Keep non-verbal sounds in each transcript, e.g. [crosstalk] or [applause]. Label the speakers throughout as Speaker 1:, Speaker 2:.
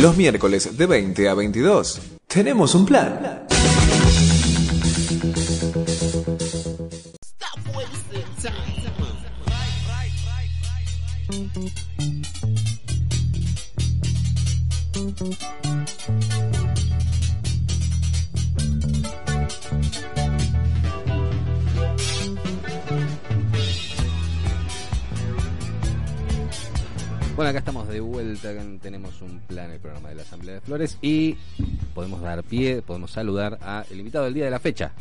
Speaker 1: Los miércoles de 20 a 22. Tenemos un plan.
Speaker 2: Tenemos un plan, el programa de la Asamblea de Flores, y podemos dar pie, podemos saludar al invitado del día de la fecha.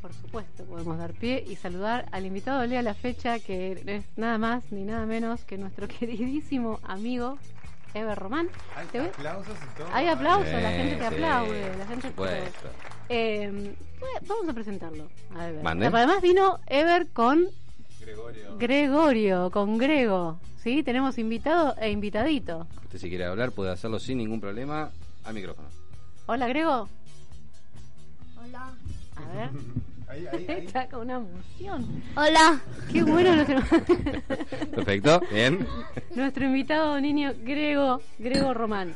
Speaker 3: Por supuesto, podemos dar pie y saludar al invitado del día de la fecha, que es nada más ni nada menos que nuestro [laughs] queridísimo amigo Ever Román.
Speaker 4: Hay aplausos y todo.
Speaker 3: Hay aplausos, la gente te
Speaker 2: sí,
Speaker 3: aplaude. La gente. Eh, vamos a presentarlo. A Ever. Además vino Ever con
Speaker 4: Gregorio.
Speaker 3: Gregorio, con Grego. ¿Sí? Tenemos invitado e invitadito.
Speaker 2: Usted si quiere hablar puede hacerlo sin ningún problema al micrófono.
Speaker 3: Hola, Grego.
Speaker 5: Hola.
Speaker 3: A ver. [laughs]
Speaker 4: Ahí, ahí, ahí.
Speaker 3: Está con una emoción.
Speaker 5: Hola.
Speaker 3: Qué bueno nuestro, [laughs]
Speaker 2: Perfecto, bien.
Speaker 3: nuestro invitado niño Grego, Grego Román.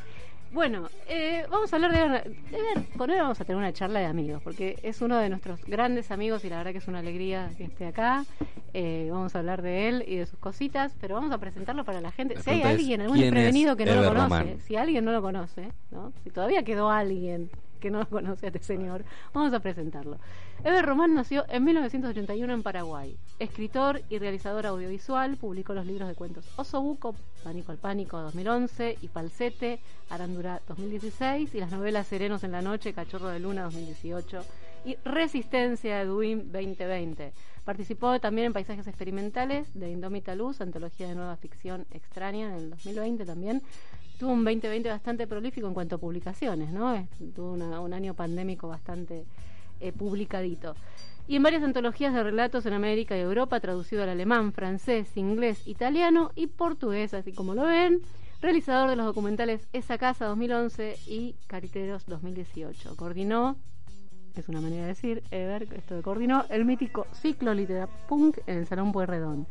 Speaker 3: Bueno, eh, vamos a hablar de, de ver, con él vamos a tener una charla de amigos, porque es uno de nuestros grandes amigos y la verdad que es una alegría que esté acá. Eh, vamos a hablar de él y de sus cositas, pero vamos a presentarlo para la gente.
Speaker 2: La
Speaker 3: si hay alguien, algún
Speaker 2: ¿quién es
Speaker 3: desprevenido que no lo conoce, si alguien no lo conoce, ¿no? si todavía quedó alguien que no conoce a este señor, vamos a presentarlo. Eber Román nació en 1981 en Paraguay. Escritor y realizador audiovisual, publicó los libros de cuentos Osobuco, Pánico al Pánico 2011 y Falsete, Arándura 2016 y las novelas Serenos en la Noche, Cachorro de Luna 2018 y Resistencia de Duin 2020. Participó también en Paisajes Experimentales de Indómita Luz, antología de nueva ficción extraña en el 2020 también. Tuvo un 2020 bastante prolífico en cuanto a publicaciones, ¿no? Tuvo una- un año pandémico bastante eh, publicadito. Y en varias antologías de relatos en América y Europa, traducido al alemán, francés, inglés, italiano y portugués, así como lo ven. Realizador de los documentales Esa Casa 2011 y Cariteros 2018. Coordinó, es una manera de decir, Ever, esto de coordinó, el mítico ciclo Literapunk en el Salón Pueyrredón.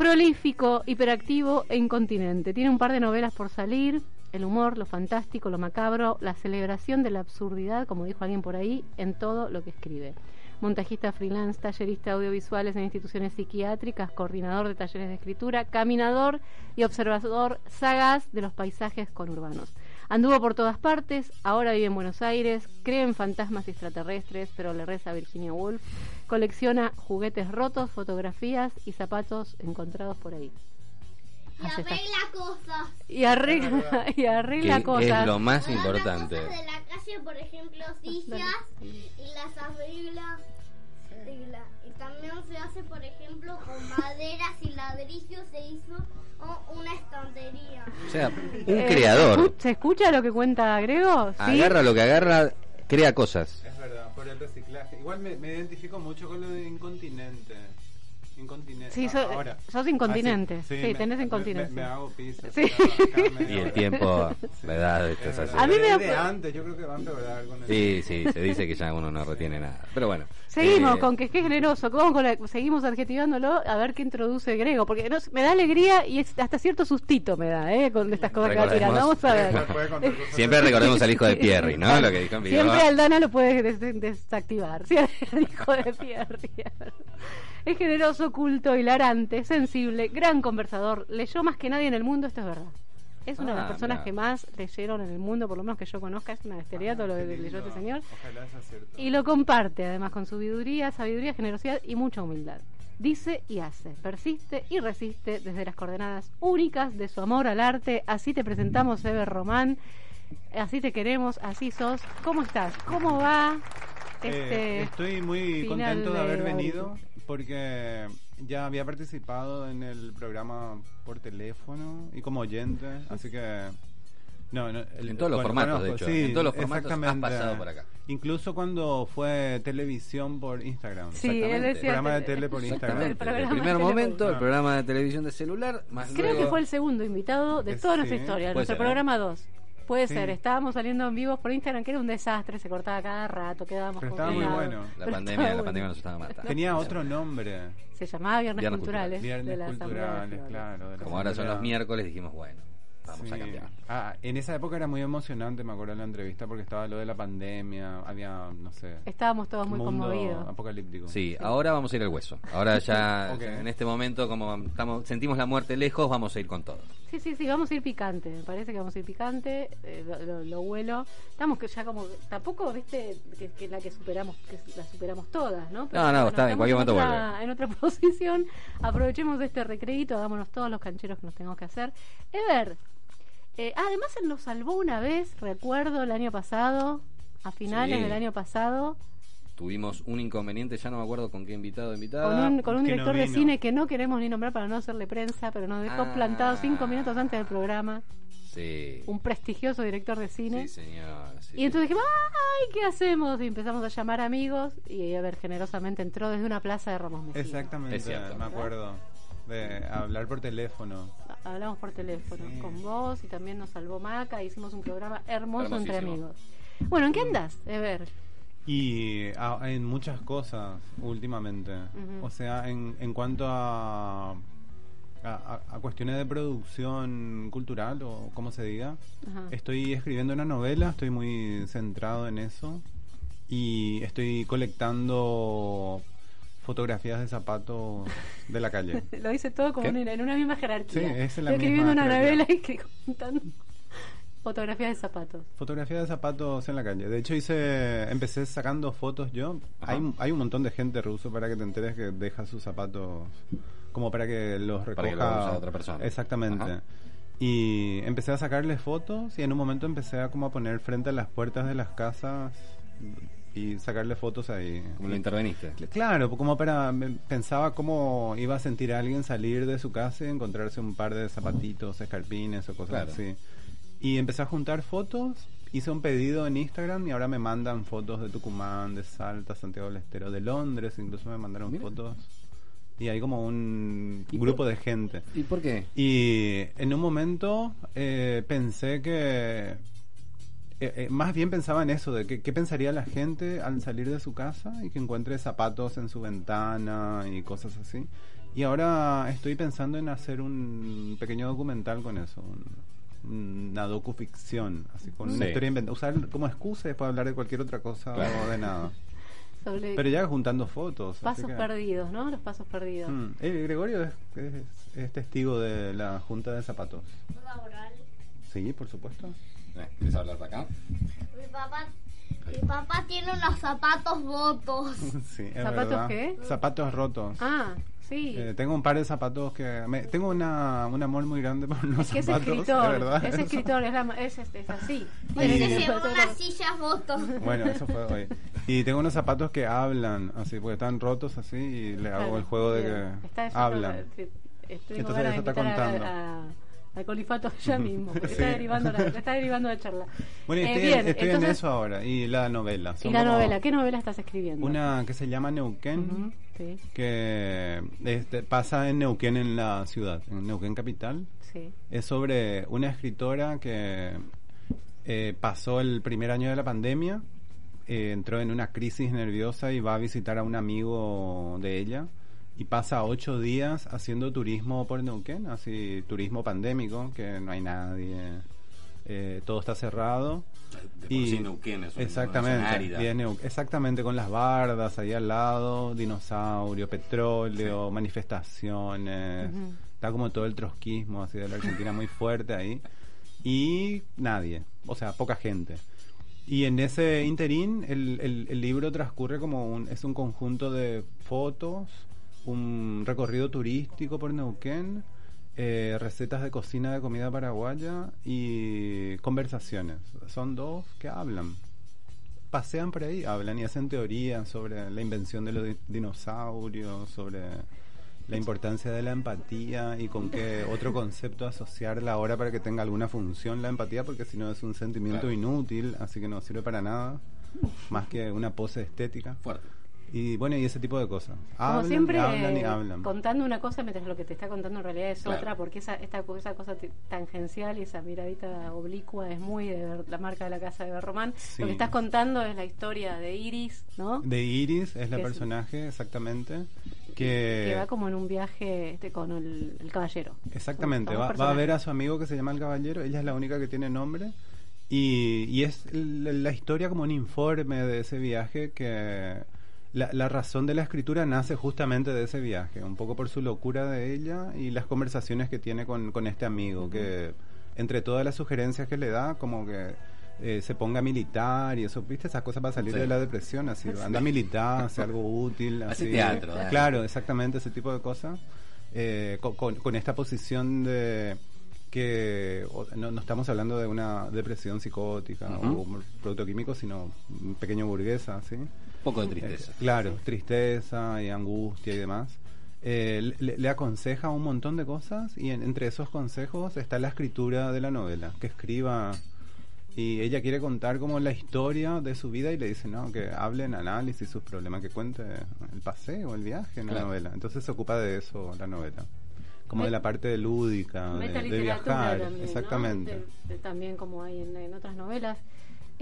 Speaker 3: Prolífico, hiperactivo e incontinente. Tiene un par de novelas por salir. El humor, lo fantástico, lo macabro, la celebración de la absurdidad, como dijo alguien por ahí, en todo lo que escribe. Montajista freelance, tallerista audiovisuales en instituciones psiquiátricas, coordinador de talleres de escritura, caminador y observador sagaz de los paisajes conurbanos. Anduvo por todas partes, ahora vive en Buenos Aires, cree en fantasmas extraterrestres, pero le reza a Virginia Woolf, colecciona juguetes rotos, fotografías y zapatos encontrados por ahí.
Speaker 5: Y arregla cosas.
Speaker 3: Y arregla, [laughs] y arregla
Speaker 2: Que
Speaker 3: cosas.
Speaker 2: es lo más
Speaker 5: Agarra
Speaker 2: importante.
Speaker 5: cosas de la calle, por ejemplo, sillas, y las arregla. Y, la- y también se hace, por ejemplo, con [laughs] maderas y ladrillos, se hizo oh, una estantería.
Speaker 2: O sea, un
Speaker 3: Eh,
Speaker 2: creador.
Speaker 3: ¿se escu- ¿Se escucha lo que cuenta Grego? Sí.
Speaker 2: Agarra lo que agarra, crea cosas.
Speaker 4: Es verdad, por el reciclaje. Igual me, me identifico mucho con lo de incontinente. Incontinente.
Speaker 3: Sí, so-
Speaker 4: ahora.
Speaker 3: sos incontinente.
Speaker 4: Ah,
Speaker 3: Sí,
Speaker 4: me-
Speaker 3: tenés
Speaker 4: me-
Speaker 3: incontinencia.
Speaker 4: Me, me hago pis.
Speaker 3: Sí. [laughs]
Speaker 2: Y el tiempo, la edad, esto es así.
Speaker 3: A mí me
Speaker 4: Desde antes, yo creo que va a empeorar con el
Speaker 2: Sí, sí, se dice que ya uno no retiene nada. Pero bueno.
Speaker 3: Seguimos
Speaker 2: eh,
Speaker 3: con que, que es generoso, vamos con la- seguimos adjetivándolo a ver qué introduce Grego, porque no- me da alegría y es- hasta cierto sustito me da, ¿eh? Con estas cosas que va tirando. Vamos a ver. [laughs]
Speaker 2: Siempre recordemos al hijo de Pierry, ¿no? Lo que dijo en video.
Speaker 3: Siempre Aldana lo puede des- desactivar. [laughs] Sí, el hijo de Pierre. Es generoso, culto, hilarante, sensible, gran conversador. Leyó más que nadie en el mundo, esto es verdad. Es una de las
Speaker 2: Ah,
Speaker 3: personas que más leyeron en el mundo, por lo menos que yo conozca. Es una bestialidad todo lo que leyó
Speaker 4: lindo.
Speaker 3: este señor.
Speaker 4: Ojalá sea cierto.
Speaker 3: Y lo comparte, además, con sabiduría, sabiduría, generosidad y mucha humildad. Dice y hace, persiste y resiste desde las coordenadas únicas de su amor al arte. Así te presentamos, Eber Román. Así te queremos, así sos. ¿Cómo estás? ¿Cómo va? Este,
Speaker 4: Eh, estoy muy contento de
Speaker 3: de
Speaker 4: haber venido porque ya había participado en el programa por teléfono y como oyente, así que no, no, el-
Speaker 2: En todos los formatos, de hecho,
Speaker 4: sí,
Speaker 2: en todos los formatos has pasado por acá.
Speaker 4: Incluso cuando fue televisión por Instagram.
Speaker 3: Sí, él
Speaker 2: Exactamente.
Speaker 3: decía-
Speaker 4: programa de tele por Instagram.
Speaker 3: El
Speaker 2: El primer
Speaker 3: tele
Speaker 2: momento, el programa de televisión de celular, más
Speaker 3: creo
Speaker 2: luego-
Speaker 3: que fue el segundo invitado de toda nuestra historia,
Speaker 2: puede
Speaker 3: nuestro
Speaker 2: ser,
Speaker 3: programa 2. Puede
Speaker 4: Sí.
Speaker 3: ser, estábamos saliendo en vivo por Instagram, que era un desastre, se cortaba cada rato, quedábamos
Speaker 4: Pero estaba muy bueno.
Speaker 2: La
Speaker 3: Pero
Speaker 2: pandemia, la
Speaker 3: bueno.
Speaker 2: pandemia nos estaba matando.
Speaker 4: Tenía otro nombre.
Speaker 3: Se llamaba Viernes,
Speaker 2: Viernes
Speaker 3: Culturales. de
Speaker 4: Viernes
Speaker 3: la Asamblea de
Speaker 4: culturales, claro. de la
Speaker 2: Como ahora son los miércoles, dijimos, bueno, vamos a cambiar.
Speaker 4: Ah, en esa época era muy emocionante, me acuerdo de la entrevista, porque estaba lo de la pandemia, había, no sé,
Speaker 3: Estábamos todos muy conmovidos.
Speaker 4: apocalíptico.
Speaker 2: Sí, ahora vamos a ir al hueso. Ahora ya, [laughs] en este momento, como estamos, sentimos la muerte lejos, vamos a ir con todo.
Speaker 3: Sí, sí, sí, vamos a ir picante. Me parece que vamos a ir picante. eh, lo, lo- lo huelo. Estamos que ya como. Tampoco, viste, que, que la que superamos, que la superamos todas, ¿no?
Speaker 2: No, no, está bien, en cualquier momento
Speaker 3: otra- En otra [laughs] posición. Aprovechemos este recreito, hagámonos todos los cancheros que nos tengamos que hacer. Ever, eh, además él nos salvó una vez, recuerdo, el año pasado, a finales
Speaker 2: Sí.
Speaker 3: del año pasado,
Speaker 2: Tuvimos un inconveniente, ya no me acuerdo con qué invitado invitada.
Speaker 3: con un, con un
Speaker 4: no
Speaker 3: director de cine que no queremos ni nombrar para no hacerle prensa, pero nos dejó
Speaker 2: Ah.
Speaker 3: plantado cinco minutos antes del programa.
Speaker 2: Sí.
Speaker 3: Un prestigioso director de cine.
Speaker 2: Sí, señor. sí,
Speaker 3: Y entonces dijimos, ¡ay, qué hacemos! Y empezamos a llamar amigos y a ver, generosamente entró desde una plaza de Ramos Mejía.
Speaker 4: Exactamente,
Speaker 2: Es cierto.
Speaker 4: me acuerdo. De hablar por teléfono.
Speaker 3: Hablamos por teléfono
Speaker 4: Sí.
Speaker 3: con vos y también nos salvó Maca. Hicimos un programa hermoso entre amigos. Bueno, ¿en qué andas? A ver.
Speaker 4: Y en muchas cosas últimamente. O sea, en, en cuanto a, a, a- cuestiones de producción cultural o como se diga, estoy escribiendo una novela, estoy muy centrado en eso. Y estoy colectando fotografías de zapatos de la calle. [laughs]
Speaker 3: Lo hice todo como
Speaker 2: ¿Qué?
Speaker 3: en, una misma jerarquía.
Speaker 4: Sí, es en la misma
Speaker 3: escribiendo una novela y que contando fotografías de zapatos.
Speaker 4: Fotografía de zapatos en la calle. De hecho, hice, empecé sacando fotos yo.
Speaker 2: Ajá.
Speaker 4: Hay, hay un montón de gente ruso para que te enteres que deja sus zapatos como para que los recoja
Speaker 2: Para que los use otra persona.
Speaker 4: Exactamente.
Speaker 2: Ajá.
Speaker 4: Y empecé a sacarles fotos y en un momento empecé a como a poner frente a las puertas de las casas y sacarle fotos ahí.
Speaker 2: Como lo interveniste.
Speaker 4: Claro, como para pensaba cómo iba a sentir a alguien salir de su casa y encontrarse un par de zapatitos, escarpines o cosas
Speaker 2: Claro.
Speaker 4: así. Y empecé a juntar fotos, hice un pedido en Instagram y ahora me mandan fotos de Tucumán, de Salta, Santiago del Estero, de Londres, incluso me mandaron
Speaker 2: Mira.
Speaker 4: fotos. Y hay como un
Speaker 2: ¿Y
Speaker 4: grupo
Speaker 2: por-
Speaker 4: de gente.
Speaker 2: ¿Y por qué?
Speaker 4: Y en un momento eh, pensé que... eh, eh, más bien pensaba en eso, de que, qué pensaría la gente al salir de su casa y que encuentre zapatos en su ventana y cosas así. Y ahora estoy pensando en hacer un pequeño documental con eso, un- una docuficción, así con una historia inventada. Usar como excusa y después hablar de cualquier otra cosa
Speaker 2: Claro.
Speaker 4: o de nada. [laughs]
Speaker 3: Sobre
Speaker 4: Pero ya juntando fotos. así
Speaker 3: pasos
Speaker 4: que-
Speaker 3: perdidos, ¿no? Los pasos perdidos.
Speaker 4: Mm. Eh, Gregorio es, es- es testigo de la junta de zapatos.
Speaker 5: laboral.
Speaker 4: Sí, por supuesto.
Speaker 2: Eh, ¿Quieres hablar de acá?
Speaker 5: Mi papá, mi papá tiene unos zapatos rotos. [laughs]
Speaker 4: Sí, es
Speaker 3: ¿Zapatos
Speaker 4: verdad.
Speaker 3: qué?
Speaker 4: Zapatos rotos.
Speaker 3: Ah, sí.
Speaker 4: Eh, tengo un par de zapatos que... me- tengo una, un amor muy grande por los
Speaker 3: es que es
Speaker 4: zapatos.
Speaker 3: escritor,
Speaker 4: de verdad.
Speaker 3: es
Speaker 4: eso.
Speaker 3: escritor, es, la- es, es, es así.
Speaker 5: Pues
Speaker 4: Y-
Speaker 5: se llevó
Speaker 3: todo
Speaker 5: una
Speaker 3: lo-
Speaker 5: silla roto. [laughs]
Speaker 4: Bueno, eso fue hoy. Y tengo unos zapatos que hablan, así, porque están rotos así y le hago
Speaker 3: Claro,
Speaker 4: el juego de que hablan. Entonces eso está
Speaker 3: invitar a-
Speaker 4: contando.
Speaker 3: a- al colifato [laughs] ya mismo. porque
Speaker 4: Sí.
Speaker 3: Está, derivando la, [laughs] está derivando la charla.
Speaker 4: Bueno,
Speaker 3: Eh,
Speaker 4: estoy,
Speaker 3: bien,
Speaker 4: estoy en
Speaker 3: entonces-
Speaker 4: eso ahora. Y la novela.
Speaker 3: ¿Y
Speaker 4: Son
Speaker 3: la novela? ¿Qué novela estás escribiendo?
Speaker 4: Una que se llama Neuquén.
Speaker 3: Sí,
Speaker 4: que este, pasa en Neuquén en la ciudad, en Neuquén capital.
Speaker 3: sí.
Speaker 4: Es sobre una escritora que eh, pasó el primer año de la pandemia, eh, entró en una crisis nerviosa y va a visitar a un amigo de ella y pasa ocho días haciendo turismo por Neuquén, así turismo pandémico, que no hay nadie, eh, todo está cerrado.
Speaker 2: De por
Speaker 4: Y-
Speaker 2: sí Neuquén es una
Speaker 4: exactamente, es Neu- exactamente con las bardas ahí al lado, dinosaurio, petróleo, manifestaciones, está como todo el trotskismo así de la Argentina muy fuerte ahí y nadie, o sea, poca gente. Y en ese interín el, el- el libro transcurre como un, es un conjunto de fotos, un recorrido turístico por Neuquén, eh, recetas de cocina de comida paraguaya y conversaciones. Son dos que hablan. Pasean por ahí, hablan y hacen teorías sobre la invención de los di- dinosaurios, sobre la importancia de la empatía y con qué [laughs] otro concepto asociarla ahora para que tenga alguna función la empatía, porque si no es un sentimiento
Speaker 2: Claro.
Speaker 4: inútil, así que no sirve para nada, más que una pose estética.
Speaker 2: Fuerte.
Speaker 4: Y bueno, y ese tipo de cosas.
Speaker 3: Como siempre,
Speaker 4: y hablan y hablan.
Speaker 3: contando una cosa mientras lo que te está contando en realidad es
Speaker 2: Claro.
Speaker 3: otra, porque esa, esta, esa cosa tangencial y esa miradita oblicua es muy de la marca de la casa de Berromán.
Speaker 4: Sí.
Speaker 3: Lo que estás contando es la historia de Iris, ¿no?
Speaker 4: De Iris es la
Speaker 3: Que es-
Speaker 4: personaje, exactamente.
Speaker 3: que
Speaker 4: Que,
Speaker 3: va como en un viaje este, con el, el caballero.
Speaker 4: exactamente, va, va a ver a su amigo que se llama el caballero. Ella es la única que tiene nombre. Y, y es el- la historia como un informe de ese viaje que la, la razón de la escritura nace justamente de ese viaje, un poco por su locura de ella y las conversaciones que tiene con, con este amigo, que entre todas las sugerencias que le da, como que eh, se ponga militar y eso, ¿viste? Esas cosas para salir
Speaker 2: Sí.
Speaker 4: de la depresión, así, anda militar, hace [laughs] algo útil.
Speaker 2: Hace
Speaker 4: así.
Speaker 2: teatro, dale.
Speaker 4: Claro, exactamente, ese tipo de cosas. Eh, con, con- con esta posición de que no, no estamos hablando de una depresión psicótica o un producto químico, sino un pequeño burguesa, ¿sí?
Speaker 2: Un poco de tristeza.
Speaker 4: Eh, claro, tristeza y angustia y demás. Eh, le, le aconseja un montón de cosas y en- entre esos consejos está la escritura de la novela, que escriba y ella quiere contar como la historia de su vida y le dice, no, que hable en análisis sus problemas, que cuente el paseo, el viaje en la novela. Entonces se ocupa de eso la novela. Como de la parte lúdica, de, viajar.
Speaker 3: también, ¿no?
Speaker 4: Exactamente.
Speaker 3: De- de- también como hay en, en otras novelas.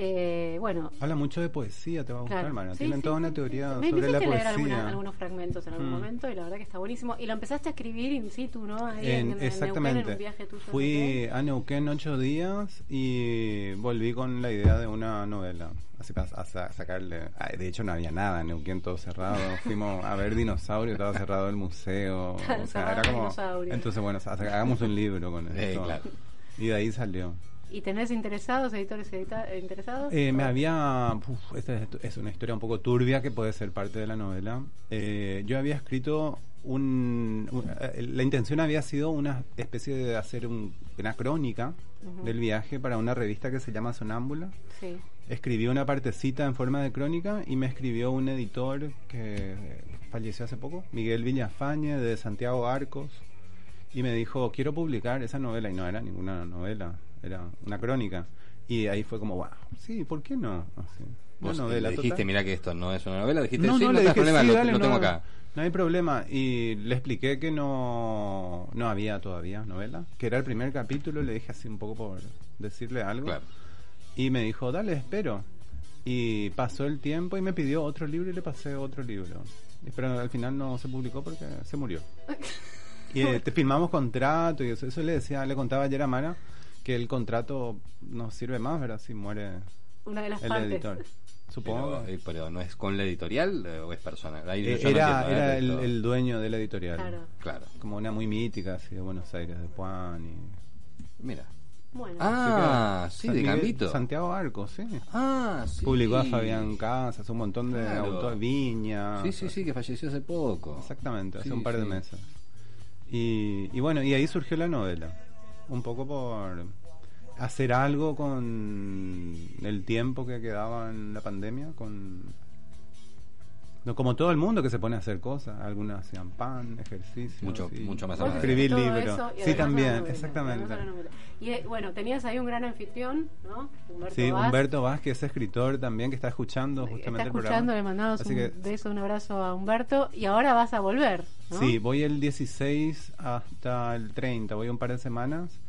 Speaker 3: Eh, bueno,
Speaker 4: Habla mucho de poesía, te va a gustar,
Speaker 3: Claro. Sí,
Speaker 4: Tienen
Speaker 3: sí,
Speaker 4: toda una teoría.
Speaker 3: Me
Speaker 4: sobre la
Speaker 3: hiciste leer
Speaker 4: poesía.
Speaker 3: alguna- algunos fragmentos en algún
Speaker 4: Mm.
Speaker 3: momento y la verdad que está buenísimo. Y lo empezaste a escribir in situ, ¿no? Ahí en,
Speaker 4: En-
Speaker 3: en
Speaker 4: exactamente.
Speaker 3: Neuquén, en un viaje tuyo.
Speaker 4: Fui a Neuquén ocho días y volví con la idea de una novela. Así para a sacarle. ah, De hecho, no había nada en Neuquén, todo cerrado. [laughs] Fuimos a ver dinosaurios, estaba cerrado el museo. [laughs]
Speaker 3: Claro,
Speaker 4: o sea, era como. Entonces, bueno, hagamos un libro con esto.
Speaker 2: claro.
Speaker 4: Y de ahí salió.
Speaker 3: ¿Y tenés interesados, editores edita- interesados?
Speaker 4: Eh, me había. uf, esta es, una historia un poco turbia que puede ser parte de la novela. Eh, yo había escrito un. un- eh, la intención había sido una especie de hacer un- una crónica del viaje para una revista que se llama Sonámbula.
Speaker 3: Sí.
Speaker 4: Escribí una partecita en forma de crónica y me escribió un editor que falleció hace poco, Miguel Villafañe, de Santiago Arcos, y me dijo, quiero publicar esa novela, y no era ninguna novela, era una crónica. Y ahí fue como, wow, sí, ¿por qué no? Así,
Speaker 2: Vos
Speaker 4: novela,
Speaker 2: le dijiste,
Speaker 4: total.
Speaker 2: mira que esto no es una novela, dijiste,
Speaker 4: No,
Speaker 2: sí,
Speaker 4: no,
Speaker 2: no,
Speaker 4: dije,
Speaker 2: problema,
Speaker 4: sí,
Speaker 2: lo,
Speaker 4: dale,
Speaker 2: lo tengo
Speaker 4: no,
Speaker 2: acá.
Speaker 4: No hay problema. Y le expliqué que no, no había todavía novela, que era el primer capítulo, le dije así un poco por decirle algo.
Speaker 2: Claro.
Speaker 4: Y me dijo, dale, espero. Y pasó el tiempo y me pidió otro libro y le pasé otro libro. Pero al final no se publicó porque se murió. [laughs] Y eh, te firmamos contrato y eso, eso le decía, le contaba ayer a Mara que el contrato no sirve más, ¿verdad? Si muere
Speaker 3: Una de las
Speaker 4: el
Speaker 3: partes.
Speaker 4: editor. Supongo.
Speaker 2: Pero, eh, pero no es con la editorial eh, o es personal. Ahí
Speaker 4: Eh, era el, dueño de la editorial.
Speaker 3: Claro.
Speaker 2: Claro,
Speaker 4: Como una muy mítica, así de Buenos Aires, de Puan y...
Speaker 2: mira.
Speaker 3: Bueno,
Speaker 2: Ah, sí,
Speaker 4: San
Speaker 2: de
Speaker 4: Miguel-
Speaker 2: Gambito.
Speaker 4: Santiago Arcos, sí.
Speaker 2: Ah, sí.
Speaker 4: Publicó a Fabián Casas, un montón de
Speaker 2: Claro.
Speaker 4: autores, Viña.
Speaker 2: Sí, sí, sí, que falleció hace poco.
Speaker 4: Exactamente, hace
Speaker 2: Sí,
Speaker 4: un par de
Speaker 2: sí.
Speaker 4: meses. Y, y bueno, y ahí surgió la novela. Un poco por hacer algo con el tiempo que quedaba en la pandemia, con no, como todo el mundo que se pone a hacer cosas, algunas hacían pan, ejercicio,
Speaker 2: Mucho-
Speaker 4: y
Speaker 2: mucho más
Speaker 4: escribir libros. Sí, también,
Speaker 3: novela,
Speaker 4: exactamente.
Speaker 3: Y eh, bueno, tenías ahí un gran anfitrión, ¿no? Humberto
Speaker 4: Sí,
Speaker 3: Vaz.
Speaker 4: Humberto Vázquez, es escritor también que está escuchando justamente
Speaker 3: Está
Speaker 4: el
Speaker 3: escuchando,
Speaker 4: programa.
Speaker 3: le mandamos
Speaker 4: Así
Speaker 3: un
Speaker 4: que-
Speaker 3: beso, un abrazo a Humberto. Y ahora vas a volver, ¿no?
Speaker 4: Sí, voy el 16 hasta el 30, voy un par de semanas.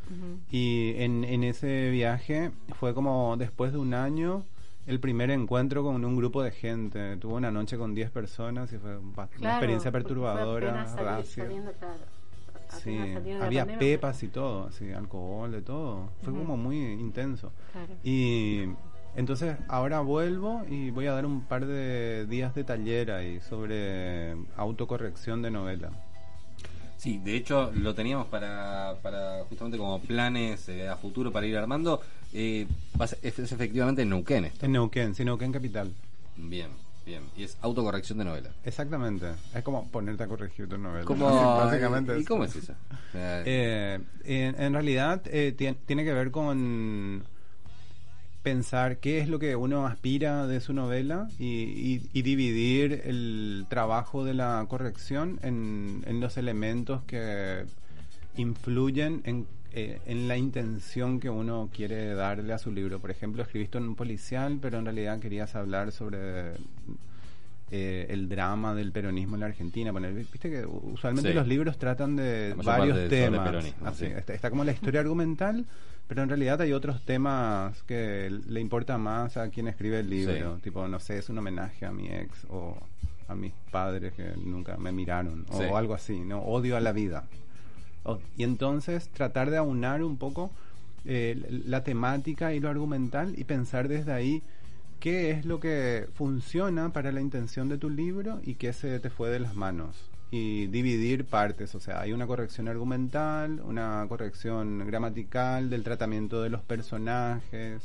Speaker 4: Y en, en ese viaje fue como después de un año el primer encuentro con un grupo de gente. Tuve una noche con 10 personas y fue una
Speaker 3: Claro,
Speaker 4: experiencia perturbadora,
Speaker 3: apenas sali-
Speaker 4: racia.
Speaker 3: saliendo, claro,
Speaker 4: Sí, había
Speaker 3: pandemia,
Speaker 4: pepas y todo, así, alcohol, de todo. Fue como muy intenso.
Speaker 3: Claro.
Speaker 4: Y entonces ahora vuelvo y voy a dar un par de días de taller ahí sobre autocorrección de novela.
Speaker 2: Sí, de hecho lo teníamos para, para justamente como planes eh, a futuro para ir armando. Eh, es, es efectivamente en Neuquén esto.
Speaker 4: En Neuquén, sí, Neuquén Capital.
Speaker 2: Bien, bien. Y es autocorrección de novela.
Speaker 4: Exactamente. Es como ponerte a corregir tu novela.
Speaker 2: ¿Cómo, [laughs]
Speaker 4: Básicamente
Speaker 2: ¿Y
Speaker 4: eso.
Speaker 2: cómo es eso? [laughs] Eh,
Speaker 4: en, en realidad eh, tien- tiene que ver con pensar qué es lo que uno aspira de su novela y, y- y dividir el trabajo de la corrección en, en los elementos que influyen en, eh, en la intención que uno quiere darle a su libro. Por ejemplo, escribiste en un policial, pero en realidad querías hablar sobre eh, el drama del peronismo en la Argentina. Bueno, Viste que usualmente
Speaker 2: Sí.
Speaker 4: los libros tratan de varios temas.
Speaker 2: peronismo,
Speaker 4: Así,
Speaker 2: sí.
Speaker 4: está, está como la historia argumental, pero en realidad hay otros temas que le importa más a quien escribe el libro.
Speaker 2: Sí.
Speaker 4: Tipo, no sé, es un homenaje a mi ex o a mis padres que nunca me miraron o algo así, ¿no? Odio a la vida. Y entonces tratar de aunar un poco eh, la temática y lo argumental y pensar desde ahí qué es lo que funciona para la intención de tu libro y qué se te fue de las manos. Y dividir partes, o sea, hay una corrección argumental, una corrección gramatical del tratamiento de los personajes,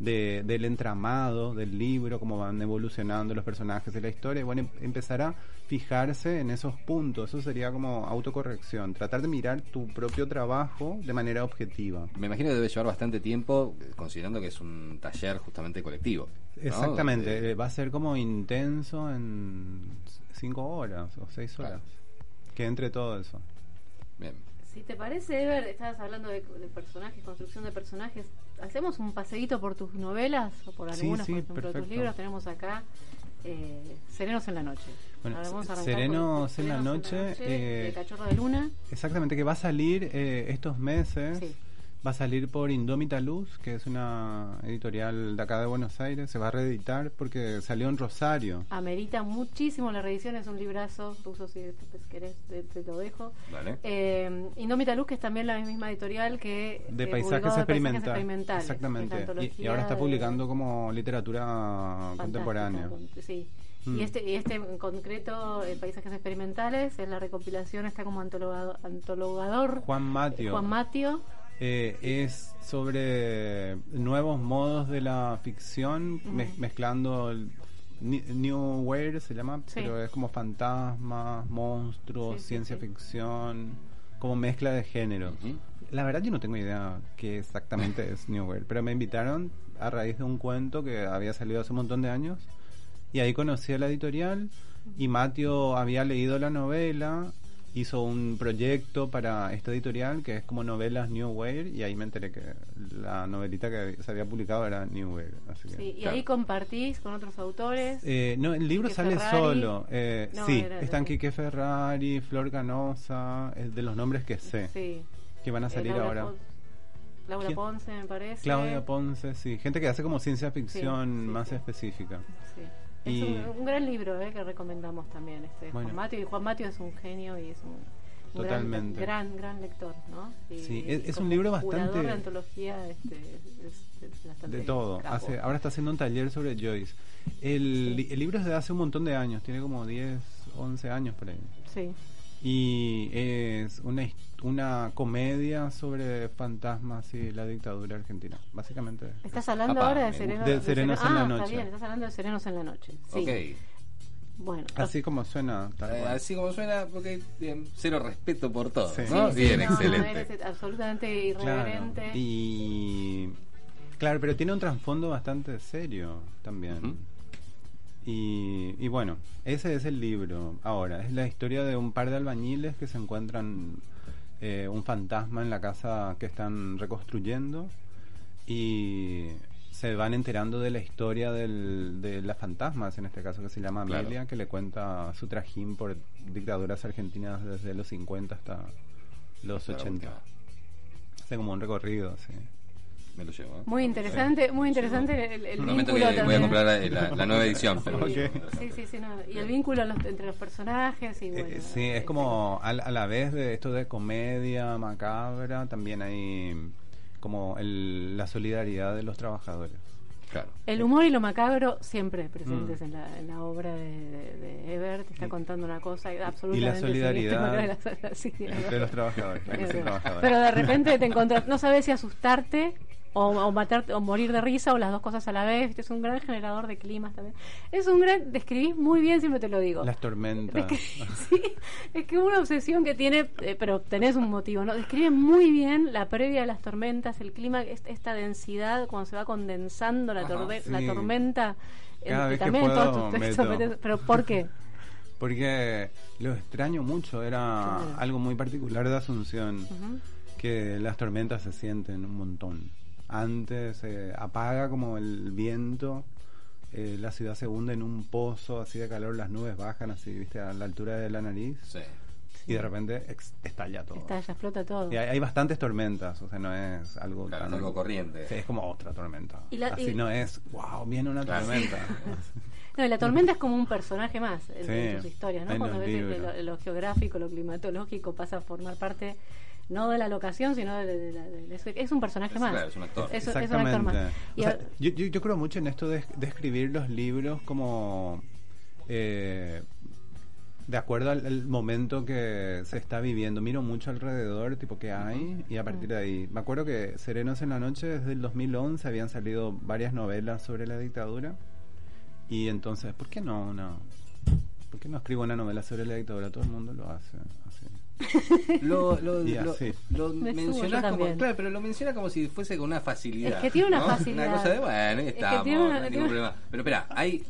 Speaker 4: de, del entramado del libro, cómo van evolucionando los personajes de la historia, y bueno, em- empezar a fijarse en esos puntos, eso sería como autocorrección, tratar de mirar tu propio trabajo de manera objetiva.
Speaker 2: Me imagino que debe llevar bastante tiempo, eh, considerando que es un taller justamente colectivo. ¿no?
Speaker 4: Exactamente, eh, va a ser como intenso en cinco horas o seis horas.
Speaker 2: Claro.
Speaker 4: Que entre todo eso.
Speaker 2: Bien.
Speaker 3: Si te parece, Ever, estabas hablando de, de personajes, construcción de personajes. ¿Hacemos un paseíto por tus novelas o por
Speaker 4: Sí,
Speaker 3: algunas,
Speaker 4: sí,
Speaker 3: por ejemplo, de tus libros? Tenemos acá eh, Serenos en la Noche.
Speaker 4: Bueno, Serenos en la Noche, eh,
Speaker 3: de Cachorro de Luna.
Speaker 4: Exactamente, que va a salir eh, estos meses.
Speaker 3: Sí.
Speaker 4: Va a salir por Indómita Luz, que es una editorial de acá de Buenos Aires. Se va a reeditar porque salió en Rosario.
Speaker 3: Amerita muchísimo la reedición, es un librazo. Ruso, si después querés, te, te lo dejo.
Speaker 2: Vale.
Speaker 3: Eh, Indómita Luz, que es también la misma editorial que.
Speaker 4: De
Speaker 3: eh,
Speaker 4: paisajes,
Speaker 3: de
Speaker 4: experimentales.
Speaker 3: experimentales, que es la
Speaker 4: Exactamente. Y, ahora está
Speaker 3: de-
Speaker 4: publicando como literatura
Speaker 3: fantástica,
Speaker 4: contemporánea.
Speaker 3: con- Sí.
Speaker 4: Mm.
Speaker 3: Y este, y este en concreto, eh, Paisajes Experimentales, es la recopilación, está como antologado- antologador.
Speaker 4: Juan Matio.
Speaker 3: Juan Matio.
Speaker 4: Eh, es sobre nuevos modos de la ficción, mezclando el New Wave se llama,
Speaker 3: Sí.
Speaker 4: pero es como fantasmas, monstruos,
Speaker 3: Sí,
Speaker 4: ciencia
Speaker 3: sí.
Speaker 4: ficción, como mezcla de géneros. La verdad yo no tengo idea qué exactamente es New Wave, pero me invitaron a raíz de un cuento que había salido hace un montón de años y ahí conocí a la editorial y Matio había leído la novela, hizo un proyecto para esta editorial que es como novelas New Wave y ahí me enteré que la novelita que se había publicado era New Wave. Así que,
Speaker 3: Sí, y
Speaker 4: claro.
Speaker 3: ahí compartís con otros autores.
Speaker 4: Eh, no, el libro
Speaker 3: Quique
Speaker 4: sale
Speaker 3: Ferrari.
Speaker 4: solo. Eh,
Speaker 3: No,
Speaker 4: sí,
Speaker 3: era-
Speaker 4: están Quique Ferrari, Flor Canosa, es de los nombres que sé,
Speaker 3: sí.
Speaker 4: que van a
Speaker 3: Eh,
Speaker 4: salir
Speaker 3: Laura
Speaker 4: ahora.
Speaker 3: Pon- Laura
Speaker 4: ¿Quién?
Speaker 3: Ponce, me parece.
Speaker 4: Claudia Ponce, sí, gente que hace como ciencia ficción
Speaker 3: sí,
Speaker 4: más específica.
Speaker 3: Sí. Es
Speaker 4: Y-
Speaker 3: un, un gran libro eh, que recomendamos también. Este,
Speaker 4: Bueno.
Speaker 3: Juan Matio. Y Juan es un genio y es un, un gran- gran, gran, lector. ¿no? Y-
Speaker 4: Sí, es- es un libro bastante-
Speaker 3: de antología este, es, es bastante
Speaker 4: De todo. Hace, ahora está haciendo un taller sobre Joyce. El,
Speaker 3: Sí.
Speaker 4: el libro es de hace un montón de años, tiene como 10, 11 años por ahí.
Speaker 3: Sí.
Speaker 4: Y es una, una comedia sobre fantasmas y la dictadura argentina. Básicamente.
Speaker 3: Estás hablando
Speaker 2: Papá,
Speaker 3: ahora de
Speaker 2: me
Speaker 3: Serenos,
Speaker 4: gusta. De Serenos en
Speaker 3: ah,
Speaker 4: la
Speaker 3: está
Speaker 4: Noche.
Speaker 3: bien, estás hablando de Serenos en la Noche. Sí.
Speaker 2: Ok.
Speaker 3: Bueno,
Speaker 4: Así como suena. tal
Speaker 2: Eh, así como suena, porque bien, cero respeto por todo.
Speaker 4: Sí.
Speaker 2: ¿no?
Speaker 3: Sí,
Speaker 2: bien,
Speaker 3: no,
Speaker 2: excelente.
Speaker 3: no, eres absolutamente
Speaker 4: Claro.
Speaker 3: irreverente.
Speaker 4: Y. Claro, pero tiene un trasfondo bastante serio también.
Speaker 2: Ujú.
Speaker 4: Y, y bueno, ese es el libro. Ahora, es la historia de un par de albañiles que se encuentran eh, un fantasma en la casa que están reconstruyendo y se van enterando de la historia del, de las fantasmas, en este caso que se llama
Speaker 2: Claro.
Speaker 4: Amelia, que le cuenta su trajín por dictaduras argentinas desde los 50 hasta los
Speaker 2: La
Speaker 4: 80.
Speaker 2: última.
Speaker 4: Hace como un recorrido, sí.
Speaker 2: Me lo llevo. ¿eh?
Speaker 3: Muy interesante, muy interesante el, el vínculo
Speaker 2: que voy a
Speaker 3: también.
Speaker 2: comprar la, la- la nueva edición. Pero
Speaker 3: Sí, sí, sí, sí, no, y el vínculo los- entre los personajes y
Speaker 4: Eh,
Speaker 3: bueno.
Speaker 4: eh, sí, es como a, la- a la vez de esto de comedia macabra, también hay como el- la solidaridad de los trabajadores.
Speaker 2: Claro.
Speaker 3: El humor y lo macabro siempre presentes
Speaker 4: Mm.
Speaker 3: en, la, en la obra de, de, de Ebert. Te está
Speaker 4: Y-
Speaker 3: contando una cosa absolutamente
Speaker 4: solidaridad [laughs]
Speaker 3: sí, es
Speaker 4: Entre
Speaker 3: verdad.
Speaker 4: los trabajadores, [laughs] la.
Speaker 3: Pero de repente te encontrás, no sabes si asustarte o, o matarte o morir de risa o las dos cosas a la vez. Es un gran generador de climas también. Es un gran, describís muy bien, siempre te lo digo.
Speaker 4: Las tormentas. [laughs]
Speaker 3: Sí, es que una obsesión que tiene, eh, pero tenés un motivo, ¿no? Describe muy bien la previa de las tormentas, el clima, est- esta densidad cuando se va condensando la,
Speaker 2: Ajá,
Speaker 3: torbe- la tormenta.
Speaker 4: Cada
Speaker 3: eh,
Speaker 4: vez que
Speaker 3: también en todos
Speaker 4: puedo
Speaker 3: tus textos
Speaker 4: meto.
Speaker 3: metes- pero ¿por qué? [laughs]
Speaker 4: Porque lo extraño mucho, era algo muy particular de Asunción, que las tormentas se sienten un montón. Antes se apaga como el viento eh, la ciudad se hunde en un pozo así de calor, las nubes bajan así, viste, a la altura de la nariz
Speaker 2: Sí.
Speaker 4: y de repente ex- estalla todo.
Speaker 3: Está, ya explota todo.
Speaker 4: Y hay, hay bastantes tormentas, o sea, no es algo
Speaker 2: Claro,
Speaker 4: tan...
Speaker 2: es algo corriente.
Speaker 4: Sí, es como otra tormenta.
Speaker 3: Y la-
Speaker 4: así
Speaker 3: y-
Speaker 4: no es, wow, viene una
Speaker 2: Claro.
Speaker 4: tormenta. [laughs]
Speaker 3: No, y la tormenta es como un personaje más en,
Speaker 4: Sí,
Speaker 3: tus historias, ¿no? Cuando ves que lo geográfico, lo climatológico pasa a formar parte no de la locación, sino de, de- de- de- es- es un personaje
Speaker 2: Es-
Speaker 3: más.
Speaker 2: claro, es un actor.
Speaker 3: Es, es un actor más. Y
Speaker 4: O sea,
Speaker 3: a-
Speaker 4: yo, yo, yo creo mucho en esto de, de escribir los libros como eh, de acuerdo al, al momento que se está viviendo. Miro mucho alrededor, tipo qué hay, y a partir de ahí. Me acuerdo que Serenos en la Noche, desde el 2011, habían salido varias novelas sobre la dictadura. Y entonces, ¿por qué no una... ¿Por qué no escribo una novela sobre la dictadura? Todo el mundo lo hace. Así. [laughs]
Speaker 2: Lo, lo,
Speaker 4: así.
Speaker 2: mencionás como, claro, pero lo menciona como si fuese con una facilidad.
Speaker 3: Es que tiene una
Speaker 2: ¿no?
Speaker 3: facilidad.
Speaker 2: Una cosa de, bueno, ahí
Speaker 3: Es que
Speaker 2: estamos,
Speaker 3: tiene una-
Speaker 2: no hay
Speaker 3: tiene-
Speaker 2: ningún problema. Pero espera, hay,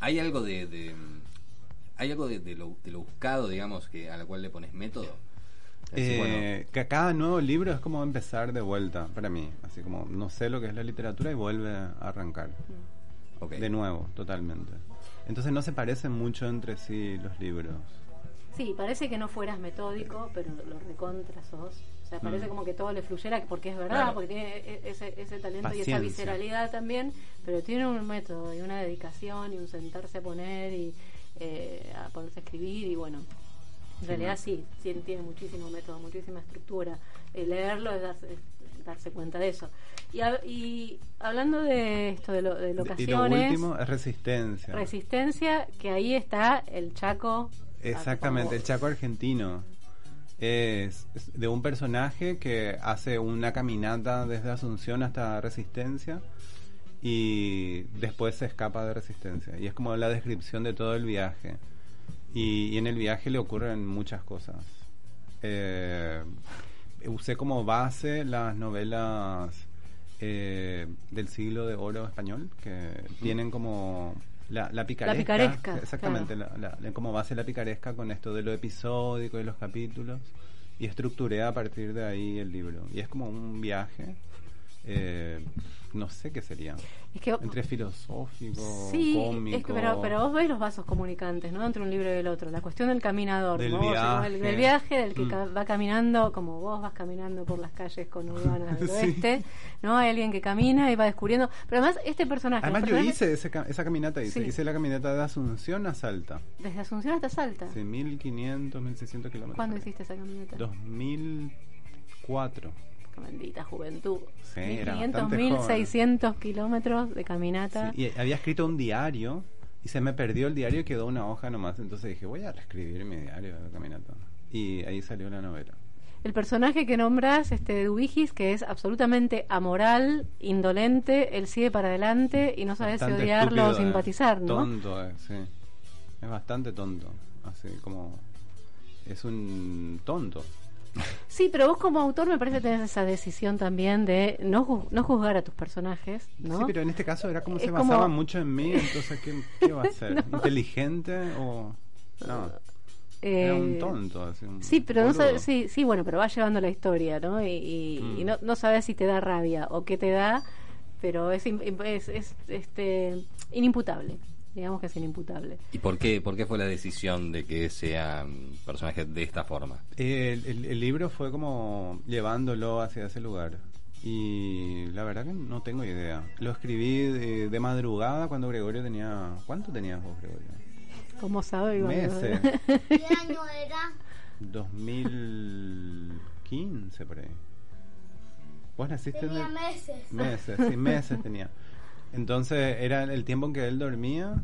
Speaker 2: hay algo de, de- hay algo de, de lo, de lo buscado, digamos, que a la cual le pones método. Decir, bueno,
Speaker 4: Eh, que cada nuevo libro es como empezar de vuelta para mí. Así como no sé lo que es la literatura y vuelve a arrancar. De nuevo, totalmente. Entonces no se parecen mucho entre sí los libros.
Speaker 3: Sí, parece que no fueras metódico, pero lo recontra sos. O sea, parece
Speaker 4: Mm.
Speaker 3: como que todo le fluyera, porque es verdad,
Speaker 2: Claro.
Speaker 3: porque tiene e- ese, ese talento y esa visceralidad también, pero tiene un método y una dedicación y un sentarse a poner y eh, a ponerse a escribir y bueno, en
Speaker 4: Sí,
Speaker 3: realidad
Speaker 4: no.
Speaker 3: sí, tiene, tiene muchísimo método, muchísima estructura. Eh, leerlo es darse, es darse cuenta de eso. Y, hab- y hablando de esto, de, lo, de
Speaker 4: Y lo
Speaker 3: locaciones,
Speaker 4: último es resistencia.
Speaker 3: resistencia, que ahí está el Chaco.
Speaker 4: Exactamente,
Speaker 3: a-
Speaker 4: el Chaco argentino. Es, es de un personaje que hace una caminata desde Asunción hasta Resistencia y después se escapa de Resistencia. Y es como la descripción de todo el viaje. Y, y en el viaje le ocurren muchas cosas. Eh, usé como base las novelas eh, del siglo de oro español, que tienen como la, la picaresca.
Speaker 3: picaresca,
Speaker 4: Exactamente, la- la- como base la picaresca con esto de lo episódico y los capítulos. Y estructuré a partir de ahí el libro. Y es como un viaje. Eh, no sé qué sería.
Speaker 3: Es que
Speaker 4: Entre filosófico,
Speaker 3: Sí,
Speaker 4: cómico.
Speaker 3: es que, pero, pero vos ves los vasos comunicantes, ¿no? Entre un libro y el otro. La cuestión del caminador,
Speaker 4: Del viaje.
Speaker 3: del viaje, del que
Speaker 4: Mm.
Speaker 3: ca- va caminando, como vos vas caminando por las calles conurbanas del [laughs]
Speaker 4: Sí.
Speaker 3: oeste, ¿no? Hay alguien que camina y va descubriendo. Pero además, este personaje.
Speaker 4: Además
Speaker 3: los
Speaker 4: yo hice ese esa caminata, hice,
Speaker 3: Sí.
Speaker 4: hice la caminata de Asunción a Salta.
Speaker 3: Desde Asunción hasta Salta.
Speaker 4: Sí, 1500, 1600 kilómetros.
Speaker 3: ¿Cuándo hiciste esa caminata?
Speaker 4: 2004.
Speaker 3: Bendita juventud.
Speaker 4: Sí, era
Speaker 3: 1500,
Speaker 4: bastante
Speaker 3: 1600 kilómetros de caminata.
Speaker 4: Sí, y había escrito un diario y se me perdió el diario y quedó una hoja nomás. Entonces dije, voy a reescribir mi diario de caminata. Y ahí salió la novela.
Speaker 3: El personaje que nombras, este de Dubigis, que es absolutamente amoral, indolente, él sigue para adelante y no sabe si odiarlo o
Speaker 4: estúpido, eh.
Speaker 3: simpatizar, ¿no?
Speaker 4: Tonto, eh, sí. Es bastante tonto. Así como... Es un tonto.
Speaker 3: Sí, pero vos como autor me parece que tenés esa decisión también de no, ju- no juzgar a tus personajes, ¿no?
Speaker 4: Sí, pero en este caso era como
Speaker 3: Es
Speaker 4: se
Speaker 3: como-
Speaker 4: basaba mucho en mí, entonces ¿qué, qué va a [laughs] ser?
Speaker 3: No.
Speaker 4: ¿Inteligente o...? No, era un
Speaker 3: Eh,
Speaker 4: tonto. así, un
Speaker 3: Sí, pero no sabes, sí, sí, bueno, pero va llevando la historia, ¿no? Y, y-
Speaker 4: Mm.
Speaker 3: y no, no sabes si te da rabia o qué te da, pero es, es, es, este, inimputable. Digamos que es inimputable.
Speaker 2: ¿Y por qué, por qué fue la decisión de que sea un personaje de esta forma?
Speaker 4: El, el- el libro fue como llevándolo hacia ese lugar. Y la verdad que no tengo idea. Lo escribí de, de madrugada cuando Gregorio tenía... ¿Cuánto tenías vos, Gregorio?
Speaker 3: ¿Cómo sabe? Iván?
Speaker 4: Meses. [laughs]
Speaker 5: ¿Qué año era?
Speaker 4: 2015 por ahí. Vos naciste en
Speaker 5: Tenía
Speaker 4: el-
Speaker 5: meses.
Speaker 4: Meses, sí, meses tenía. Entonces era el tiempo en que él dormía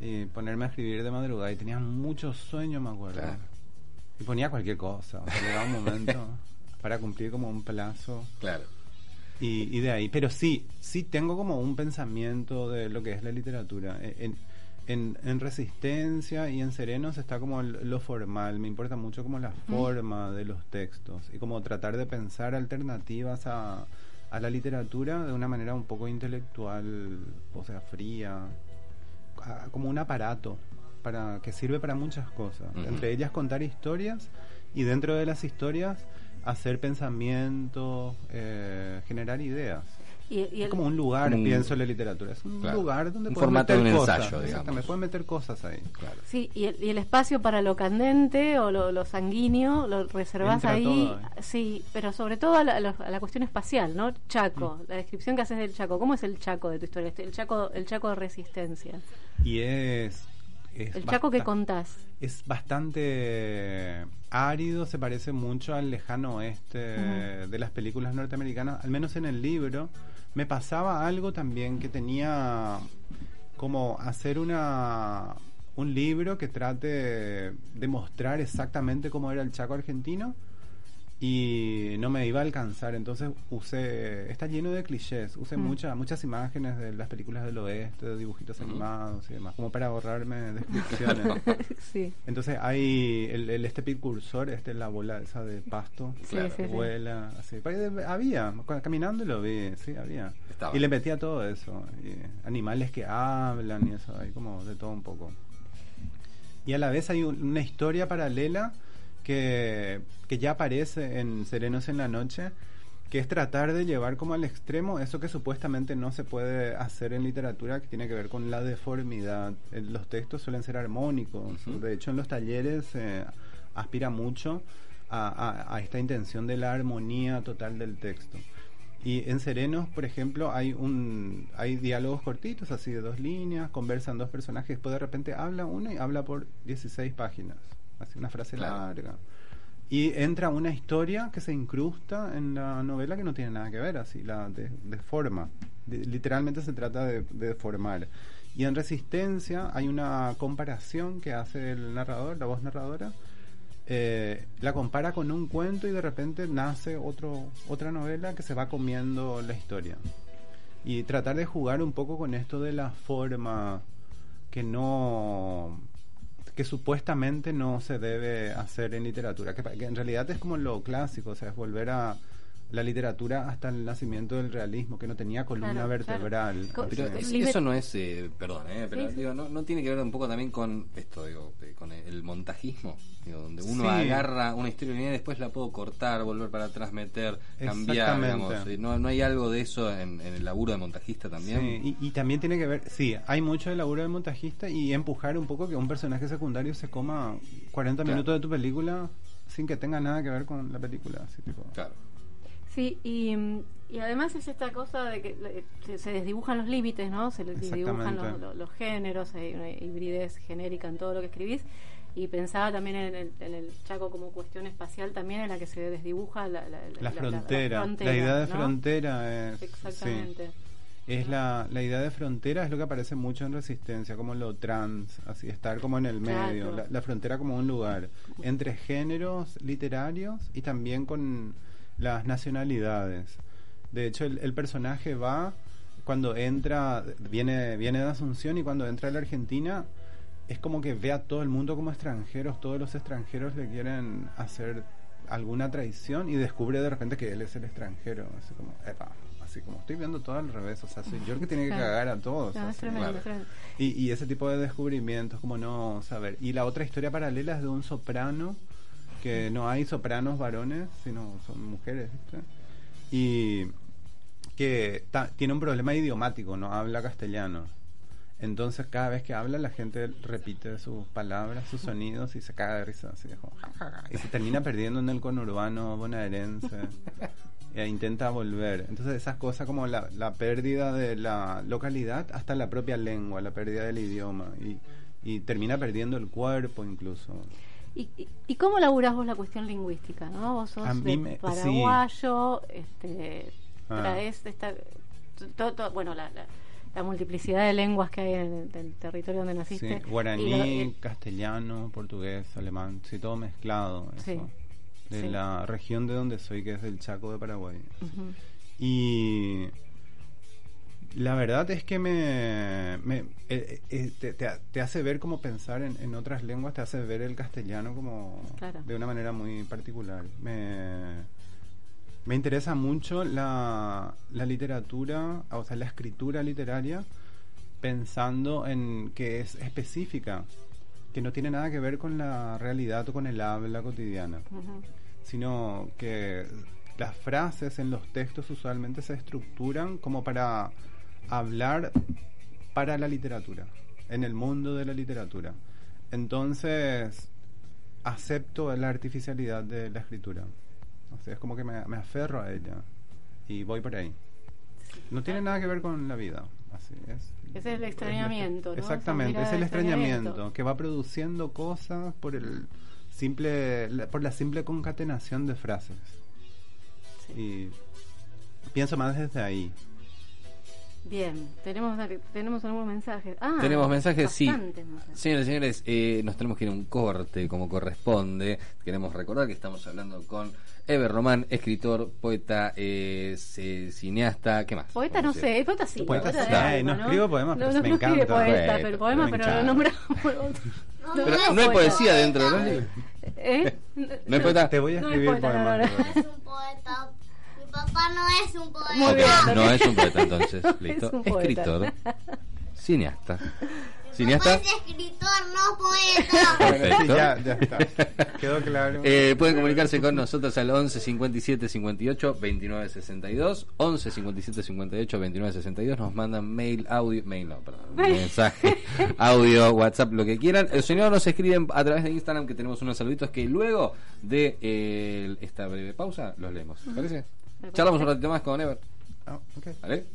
Speaker 4: y ponerme a escribir de madrugada y tenía mucho sueño, me acuerdo.
Speaker 2: Claro.
Speaker 4: Y ponía cualquier cosa, o sea, llegaba un momento [laughs] para cumplir como un plazo
Speaker 2: Claro.
Speaker 4: y, y de ahí. Pero sí, sí tengo como un pensamiento de lo que es la literatura. En, en, en Resistencia y en Serenos está como lo formal, me importa mucho como la forma de los textos y como tratar de pensar alternativas a, a la literatura de una manera un poco intelectual, o sea, fría, a- como un aparato para que sirve para muchas cosas, entre ellas contar historias y dentro de las historias hacer pensamiento, eh, generar ideas.
Speaker 3: Y, y
Speaker 4: Es como un lugar,
Speaker 2: un-
Speaker 4: pienso en la literatura. Es un
Speaker 2: Claro.
Speaker 4: lugar donde
Speaker 2: Un
Speaker 4: puedes
Speaker 2: formato
Speaker 4: meter
Speaker 2: de un
Speaker 4: cosas.
Speaker 2: ensayo, digamos.
Speaker 4: Puedes meter cosas ahí.
Speaker 2: Claro.
Speaker 3: Sí, y el, y el espacio para lo candente o lo, lo sanguíneo lo reservás
Speaker 4: Entra
Speaker 3: ahí.
Speaker 4: todo ahí.
Speaker 3: Sí, pero sobre todo a la, a la- a la cuestión espacial, ¿no? Chaco,
Speaker 4: Mm.
Speaker 3: la descripción que haces del Chaco. ¿Cómo es el Chaco de tu historia? Este, El Chaco, el Chaco de resistencia.
Speaker 4: Y es. es
Speaker 3: El Chaco que contás.
Speaker 4: Es bastante árido, se parece mucho al lejano oeste de las películas norteamericanas, al menos en el libro. Me pasaba algo también que tenía como hacer una un libro que trate de mostrar exactamente cómo era el Chaco argentino y no me iba a alcanzar, entonces usé, está lleno de clichés, usé
Speaker 3: Mm.
Speaker 4: muchas muchas imágenes de las películas del oeste, de dibujitos animados y demás, como para ahorrarme [laughs] descripciones. [laughs]
Speaker 3: sí.
Speaker 4: Entonces hay el, el- este cursor, este la bola esa de pasto,
Speaker 3: Sí,
Speaker 2: Claro.
Speaker 3: sí, sí.
Speaker 4: vuela, así. Pues, Había, cu- caminando lo vi, sí, había.
Speaker 2: Estaba.
Speaker 4: Y le metía todo eso, y animales que hablan y eso, hay como de todo un poco. Y a la vez hay un- una historia paralela que, que ya aparece en Serenos en la Noche, que es tratar de llevar como al extremo eso que supuestamente no se puede hacer en literatura, que tiene que ver con la deformidad. Eh, Los textos suelen ser armónicos, de hecho en los talleres se aspira mucho a, a- a esta intención de la armonía total del texto. Y en Serenos, por ejemplo, hay un hay diálogos cortitos, así de dos líneas, conversan dos personajes, después de repente habla uno y habla por 16 páginas, así una frase
Speaker 2: Claro.
Speaker 4: larga. Y entra una historia que se incrusta en la novela que no tiene nada que ver, así la de- deforma. De- literalmente se trata de, de deformar. Y en Resistencia hay una comparación que hace el narrador, la voz narradora, eh, la compara con un cuento y de repente nace otro, otra novela que se va comiendo la historia. Y tratar de jugar un poco con esto de la forma que no que supuestamente no se debe hacer en literatura, que, en realidad es como lo clásico, o sea, es volver a la literatura hasta el nacimiento del realismo, que no tenía columna
Speaker 3: Claro,
Speaker 4: vertebral.
Speaker 3: claro.
Speaker 2: Pero es- eso no es, eh, perdón, eh, pero
Speaker 3: Sí, sí.
Speaker 2: digo, no, no tiene que ver un poco también con esto, digo, eh, con el montajismo, digo, donde uno
Speaker 4: Sí.
Speaker 2: agarra una historia lineal y después la puedo cortar, volver para atrás, meter, cambiar, digamos. eh, No, no hay algo de eso en, en el laburo de montajista también.
Speaker 4: Sí, y, y también tiene que ver, sí, hay mucho de laburo de montajista y empujar un poco que un personaje secundario se coma 40
Speaker 2: Claro.
Speaker 4: minutos de tu película sin que tenga nada que ver con la película. Así, tipo.
Speaker 2: Claro.
Speaker 3: Sí, y, y además es esta cosa de que se, se desdibujan los límites, ¿no? Se les dibujan
Speaker 4: Exactamente.
Speaker 3: los, los- los géneros, hay una hibridez genérica en todo lo que escribís. Y pensaba también en el, en el Chaco como cuestión espacial también en la que se desdibuja la, la,
Speaker 4: La, frontera, la, idea de
Speaker 3: ¿no?
Speaker 4: frontera es...
Speaker 3: Exactamente.
Speaker 4: sí. Es la, la idea de frontera es lo que aparece mucho en Resistencia, como lo trans, así estar como en el
Speaker 3: Claro.
Speaker 4: medio, la, la frontera como un lugar entre géneros literarios y también con las nacionalidades. De hecho, el, el personaje va cuando entra, viene, viene de Asunción y cuando entra a la Argentina es como que ve a todo el mundo como extranjeros, todos los extranjeros le quieren hacer alguna traición y descubre de repente que él es el extranjero, así como, epa, así como estoy viendo todo al revés, o sea, soy yo el que tiene que cagar a todos.
Speaker 3: No, es
Speaker 4: así.
Speaker 3: tremendo,
Speaker 2: claro.
Speaker 3: es tremendo.
Speaker 4: Y, y ese tipo de descubrimientos, como no saber. Y la otra historia paralela es de un soprano, que no hay sopranos varones, sino son mujeres, ¿viste? Y que ta- tiene un problema idiomático, no habla castellano. Entonces cada vez que habla la gente repite sus palabras, sus sonidos y se caga de risa. Así, y se termina perdiendo en el conurbano bonaerense. e intenta volver. Entonces esas cosas como la, la pérdida de la localidad hasta la propia lengua, la pérdida del idioma y, y termina perdiendo el cuerpo incluso.
Speaker 3: ¿Y, y, cómo laburás vos la cuestión lingüística? ¿no? Vos sos
Speaker 4: me- sí.
Speaker 3: paraguayo, este,
Speaker 4: Ah.
Speaker 3: traes esta, bueno, la, la, la multiplicidad de lenguas que hay en el, en el territorio donde
Speaker 4: Sí,
Speaker 3: naciste.
Speaker 4: guaraní,
Speaker 3: Y lo- y-
Speaker 4: castellano, portugués, alemán, sí, todo mezclado. eso.
Speaker 3: Sí,
Speaker 4: De
Speaker 3: sí.
Speaker 4: la región de donde soy, que es del Chaco de Paraguay. Y la verdad es que me, me- eh, eh, te, te ha- te hace ver como pensar en, en otras lenguas, te hace ver el castellano como
Speaker 3: Claro.
Speaker 4: de una manera muy particular. Me, me interesa mucho la, la literatura, o sea, la escritura literaria, pensando en que es específica, que no tiene nada que ver con la realidad o con el habla cotidiana sino que las frases en los textos usualmente se estructuran como para hablar para la literatura, en el mundo de la literatura. Entonces, acepto la artificialidad de la escritura. O sea, es como que me, me aferro a ella y voy por ahí. No tiene nada que ver con la vida. Así es.
Speaker 3: Ese es el extrañamiento, ¿no?
Speaker 4: Exactamente, es el extrañamiento que va produciendo cosas por el simple la- por la simple concatenación de frases. Y pienso más desde ahí.
Speaker 3: Bien, tenemos, tenemos algunos mensajes. Ah,
Speaker 6: Tenemos mensajes, sí.
Speaker 3: mensajes.
Speaker 6: Señores y señores, eh, nos tenemos que ir a un corte como corresponde. Queremos recordar que estamos hablando con Ever Román, escritor, poeta, eh, cineasta, ¿qué más?
Speaker 3: Poeta no sé, poeta sí.
Speaker 4: Poeta sí.
Speaker 3: de
Speaker 4: Ay,
Speaker 3: alma,
Speaker 4: no escribo poemas,
Speaker 3: no,
Speaker 4: pero
Speaker 3: no,
Speaker 4: me
Speaker 3: no escribe
Speaker 4: encanta.
Speaker 3: poeta, pero poema, pero lo nombramos. [laughs]
Speaker 6: Pero
Speaker 3: es
Speaker 6: no hay
Speaker 3: poeta.
Speaker 6: poesía dentro de los libros.
Speaker 3: ¿Eh?
Speaker 6: No hay poeta.
Speaker 4: Te voy a
Speaker 3: No es
Speaker 4: escribir
Speaker 3: poeta, no,
Speaker 4: poemas.
Speaker 3: no, no.
Speaker 5: Es un poeta. Papá no es un poeta.
Speaker 3: Muy bien.
Speaker 6: no es un poeta entonces, [laughs]
Speaker 3: es
Speaker 6: listo.
Speaker 3: un poeta.
Speaker 6: Escritor, cineasta. Cineasta.
Speaker 5: papá es escritor, no poeta. [laughs]
Speaker 6: Perfecto.
Speaker 4: Ya, ya está. Quedó claro.
Speaker 6: Eh, pueden comunicarse con nosotros al 11 57 58 29 62 11 57 58 29 62 nos mandan mail, audio, mail no, perdón, [laughs] mensaje, audio, WhatsApp, lo que quieran. El señor nos escriben a través de Instagram que tenemos unos saluditos que luego de eh, esta breve pausa los leemos. ¿Te parece? Charlamos un ratito más con Ever.
Speaker 4: Ah, ok.
Speaker 6: ¿Vale?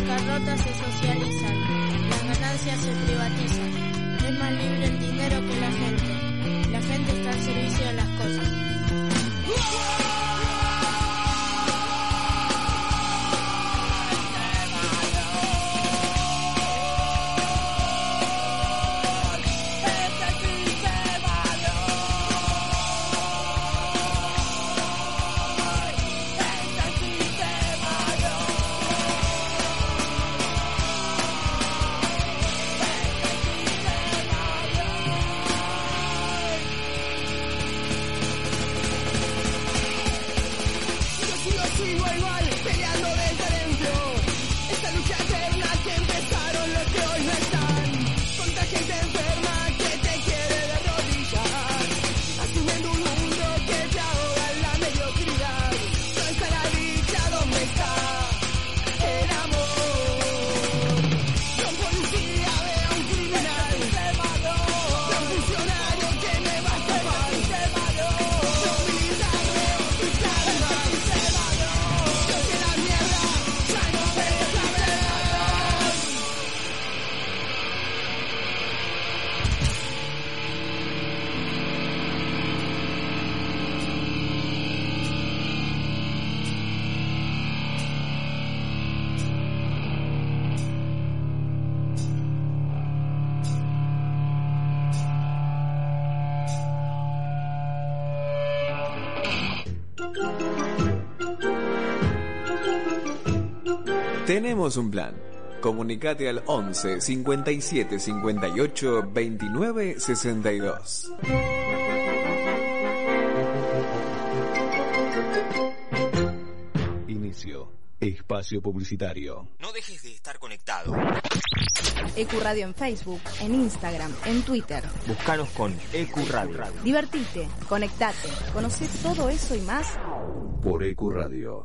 Speaker 7: Las
Speaker 8: bancarrotas se socializan, las ganancias se privatizan. Es más libre el dinero que la gente. La gente está al servicio de las cosas.
Speaker 1: Tenemos un plan. Comunicate al 11 57 58 29 62.
Speaker 9: Inicio. Espacio publicitario.
Speaker 10: No dejes de estar conectado.
Speaker 11: EQ Radio en Facebook, en Instagram, en Twitter.
Speaker 10: Búscanos con EQ Radio.
Speaker 11: Divertite, conectate, conoce todo eso y más.
Speaker 9: Por EQ Radio.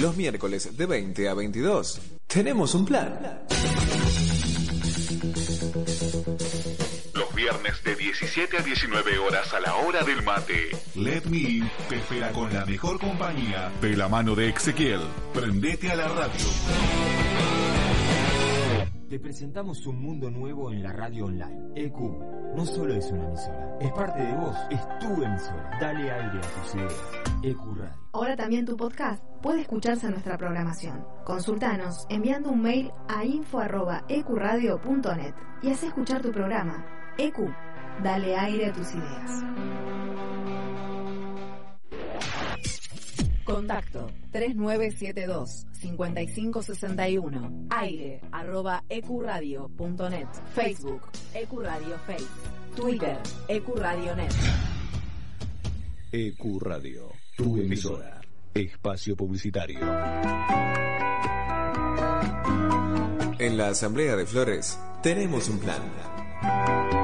Speaker 1: Los miércoles de 20 a 22. Tenemos un plan.
Speaker 12: Los viernes de 17 a 19 horas a la hora del mate. Let Me In te espera con la mejor compañía de la mano de Ezequiel. Prendete a la radio.
Speaker 10: Te presentamos un mundo nuevo en la radio online. EQ no solo es una emisora, es parte de vos, es tu emisora. Dale aire a tus ideas.
Speaker 11: Ahora también tu podcast puede escucharse en nuestra programación. Consultanos enviando un mail a info.ecuradio.net y haz escuchar tu programa. EQ, dale aire a tus ideas. Contacto 3972 5561 aire arroba ecuradio.net Facebook Ecuradio Face Twitter Ecuradio.net
Speaker 9: EQ Radio, tu emisora. Espacio publicitario.
Speaker 1: En la Asamblea de Flores tenemos un plan.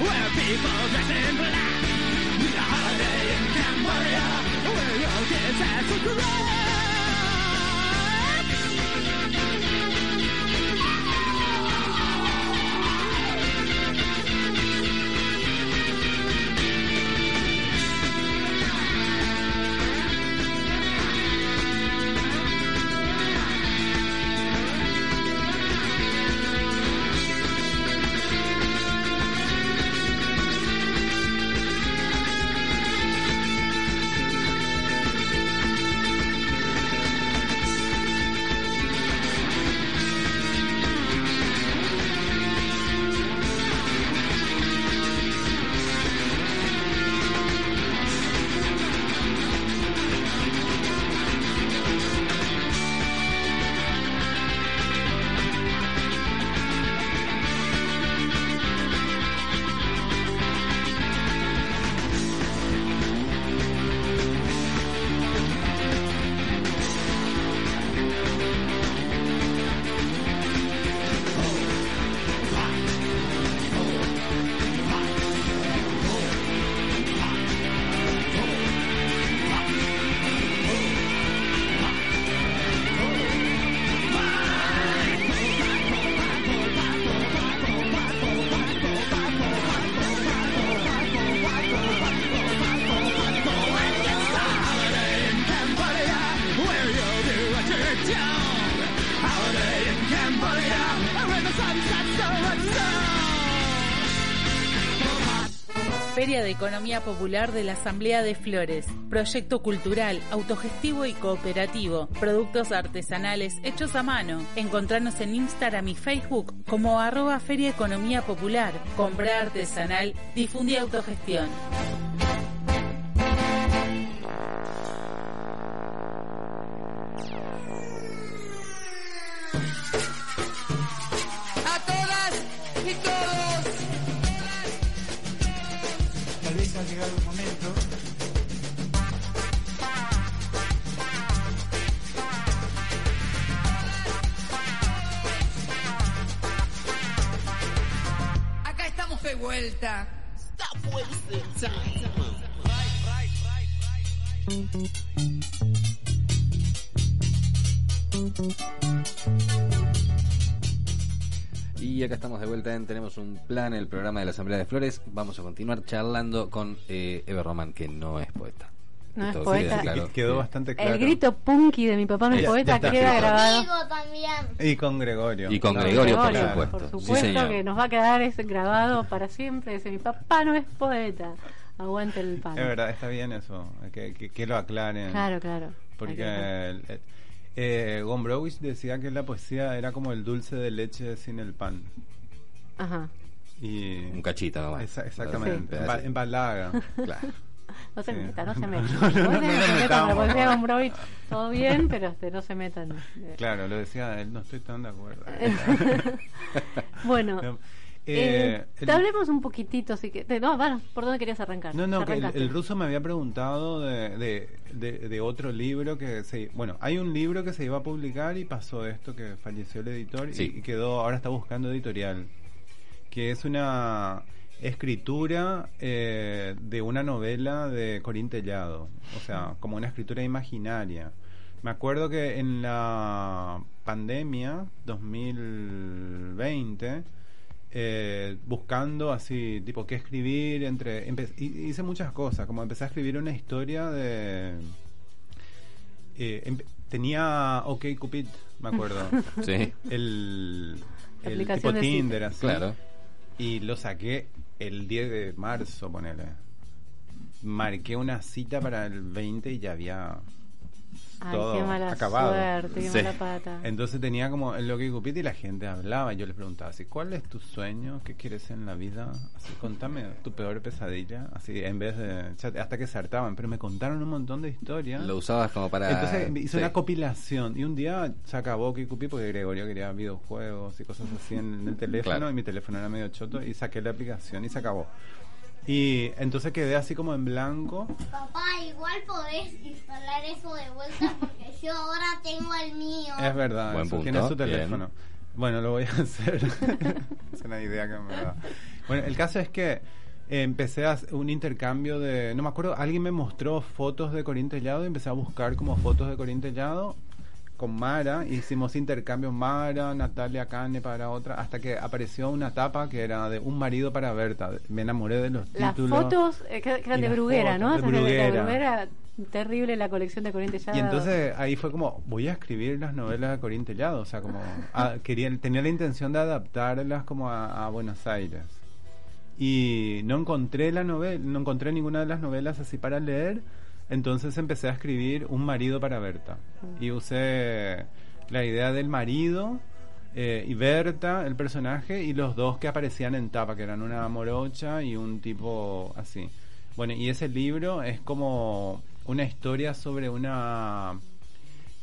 Speaker 1: Where people dress in black. It's a holiday in Cambodia where your kids have to grow.
Speaker 13: De Economía Popular de la Asamblea de Flores. Proyecto cultural, autogestivo y cooperativo. Productos artesanales hechos a mano. Encontrarnos en Instagram y Facebook como arroba Feria Economía Popular. Compra artesanal, difunde autogestión.
Speaker 2: Plan, el programa de la Asamblea de Flores. Vamos a continuar charlando con eh, Ever Román, que no es poeta.
Speaker 3: No es poeta.
Speaker 2: claro.
Speaker 4: Quedó bastante claro.
Speaker 3: El grito punky de mi papá no es poeta
Speaker 4: está.
Speaker 3: queda grabado.
Speaker 4: Y con Gregorio.
Speaker 2: Y con. Gregorio, por supuesto.
Speaker 3: Por
Speaker 2: Sí,
Speaker 3: supuesto
Speaker 2: señor.
Speaker 3: que nos va a quedar ese grabado para siempre. Dice, mi papá no es poeta. Aguante el pan.
Speaker 4: Es verdad, está bien eso, que, que, que lo aclaren.
Speaker 3: Claro, claro.
Speaker 4: Porque el- el- eh, Gombrowicz decía que la poesía era como el dulce de leche sin el pan.
Speaker 3: Ajá.
Speaker 4: Y
Speaker 2: Un cachito nomás.
Speaker 4: Esa- exactamente,
Speaker 2: Sí.
Speaker 4: embalaga.
Speaker 2: Claro.
Speaker 3: No se
Speaker 4: Sí.
Speaker 3: meta, no [laughs] se
Speaker 4: No,
Speaker 3: meta.
Speaker 4: no, no,
Speaker 3: Vos
Speaker 4: no,
Speaker 3: tenés
Speaker 4: no
Speaker 3: que
Speaker 4: nos
Speaker 3: se metan
Speaker 4: no.
Speaker 3: con Broich, todo bien, pero este, no se metan. [laughs]
Speaker 4: Claro, lo decía él, no estoy tan de acuerdo. [laughs]
Speaker 3: Bueno,
Speaker 4: No,
Speaker 3: eh,
Speaker 4: eh, el-
Speaker 3: te hablemos un poquitito, así que... te- no, bueno, ¿por dónde querías arrancar?
Speaker 4: No, no, que el, ruso me había preguntado de, de, de- de otro libro que se... Bueno, hay un libro que se iba a publicar y pasó esto, que falleció el editor y, quedó, ahora está buscando editorial, que es una escritura eh, de una novela de Corín Tellado, o sea, como una escritura imaginaria. Me acuerdo que en la pandemia 2020, eh, buscando así, tipo, qué escribir, entre hice muchas cosas, como empecé a escribir una historia de... eh, empe- tenía OK Cupid, me acuerdo. [laughs]
Speaker 2: Sí.
Speaker 4: El, el tipo
Speaker 3: de
Speaker 4: Tinder, así.
Speaker 2: Claro.
Speaker 4: Y lo saqué el 10 de marzo, ponele. Marqué una cita para el 20 y ya había
Speaker 3: Ay,
Speaker 4: todo
Speaker 3: qué mala
Speaker 4: acabado.
Speaker 3: suerte, qué
Speaker 2: Sí.
Speaker 3: mala pata.
Speaker 4: Entonces tenía como el loco y Cupid y la gente hablaba. Yo les preguntaba así, ¿cuál es tu sueño? ¿Qué quieres en la vida? Así, contame tu peor pesadilla. Así, en vez de... chat- Hasta que se hartaban, pero me contaron un montón de historias.
Speaker 2: Lo usabas como para.
Speaker 4: Entonces hice
Speaker 2: sí.
Speaker 4: una compilación y un día se acabó que Cupid porque Gregorio quería videojuegos y cosas así en, en el teléfono
Speaker 2: Claro.
Speaker 4: y mi teléfono era medio choto y saqué la aplicación y se acabó. Y entonces quedé así como en blanco.
Speaker 5: Papá, igual podés instalar eso de vuelta porque yo ahora tengo el mío.
Speaker 4: Es verdad,
Speaker 2: Buen
Speaker 4: eso,
Speaker 2: punto,
Speaker 4: tiene su
Speaker 2: bien.
Speaker 4: teléfono. Bueno, lo voy a [laughs] hacer. es una idea que me da. Bueno, el caso es que empecé a hacer un intercambio de. No me acuerdo, alguien me mostró fotos de Corín Tellado y empecé a buscar como fotos de Corín Tellado con Mara. Hicimos intercambios Mara, Natalia Cane para otra, hasta que apareció una tapa que era de Un marido para Berta. Me enamoré de los
Speaker 3: Las
Speaker 4: títulos.
Speaker 3: fotos eh, que, que eran de Bruguera,
Speaker 4: fotos,
Speaker 3: ¿no?
Speaker 4: de
Speaker 3: de- Bruguera. Terrible la colección de Corriente ya.
Speaker 4: Y entonces ahí fue como, voy a escribir las novelas de Corín Tellado, o sea, como ah, [laughs] quería, tenía la intención de adaptarlas como a, a Buenos Aires. Y no encontré la novela, no encontré ninguna de las novelas así para leer, entonces empecé a escribir Un marido para Berta. Y usé la idea del marido eh, y Berta, el personaje, y los dos que aparecían en tapa, que eran una morocha y un tipo así. Bueno, y ese libro es como una historia sobre una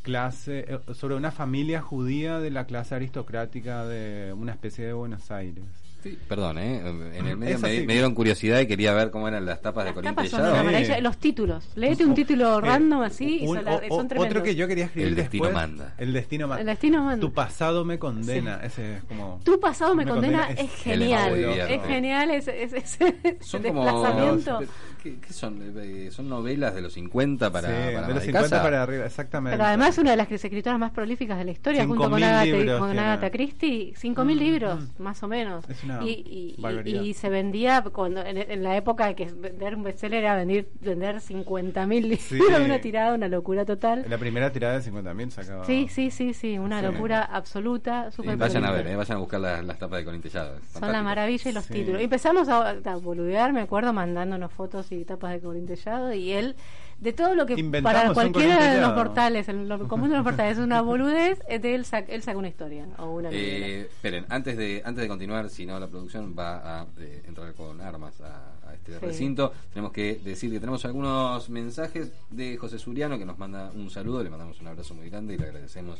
Speaker 4: clase, eh, sobre una familia judía de la clase aristocrática de una especie de Buenos Aires.
Speaker 2: Sí, perdón, ¿eh? En el medio
Speaker 4: Es
Speaker 2: me, dieron curiosidad y quería ver cómo eran las tapas de Corín
Speaker 3: son. Los títulos. Léete un título random así y son, la- son tremendos.
Speaker 4: otro que yo quería escribir
Speaker 2: El destino
Speaker 4: después,
Speaker 2: manda.
Speaker 4: El destino manda.
Speaker 3: El destino manda.
Speaker 4: Tu pasado me condena. Ese es como.
Speaker 3: Tu pasado me, condena, es,
Speaker 2: es
Speaker 3: genial. Es, genial ese, ese, ese
Speaker 2: Son
Speaker 3: desplazamiento.
Speaker 2: ¿Qué, qué son? Eh, ¿Son novelas de los 50 para,
Speaker 4: Sí,
Speaker 2: para
Speaker 4: de los
Speaker 2: de
Speaker 4: 50
Speaker 2: casa?
Speaker 4: para arriba, exactamente.
Speaker 3: Pero además una de las escritoras más prolíficas de la historia,
Speaker 4: Cinco
Speaker 3: junto con Agatha, con. Agatha Christie, 5.000 libros, más o menos.
Speaker 4: Es una
Speaker 3: y, y- y-
Speaker 4: barbaridad.
Speaker 3: y se vendía cuando en, en la época que vender un bestseller era vender, vender 50.000 libros,
Speaker 4: Sí. [laughs]
Speaker 3: una tirada, una locura total.
Speaker 4: La primera tirada de 50.000 sacaba.
Speaker 3: Sí, sí, sí, sí, una
Speaker 4: Sí.
Speaker 3: locura absoluta.
Speaker 2: Sí,
Speaker 3: súper
Speaker 2: vayan a ver, eh, vayan a buscar las, tapas de es
Speaker 3: Son la maravilla y los
Speaker 4: Sí.
Speaker 3: títulos. Y empezamos a, a boludear, me acuerdo, mandándonos fotos y tapas de Corintellado. Y él, de todo lo que
Speaker 4: Inventamos
Speaker 3: para cualquiera de los portales, el lo [laughs] común de los portales es una boludez, es de él, sac- él saca una historia o una.
Speaker 2: Eh, esperen, antes de antes de continuar, si no la producción va a eh, entrar con armas a, a este
Speaker 3: Sí.
Speaker 2: recinto, tenemos que decir que tenemos algunos mensajes de José Suriano que nos manda un saludo, le mandamos un abrazo muy grande y le agradecemos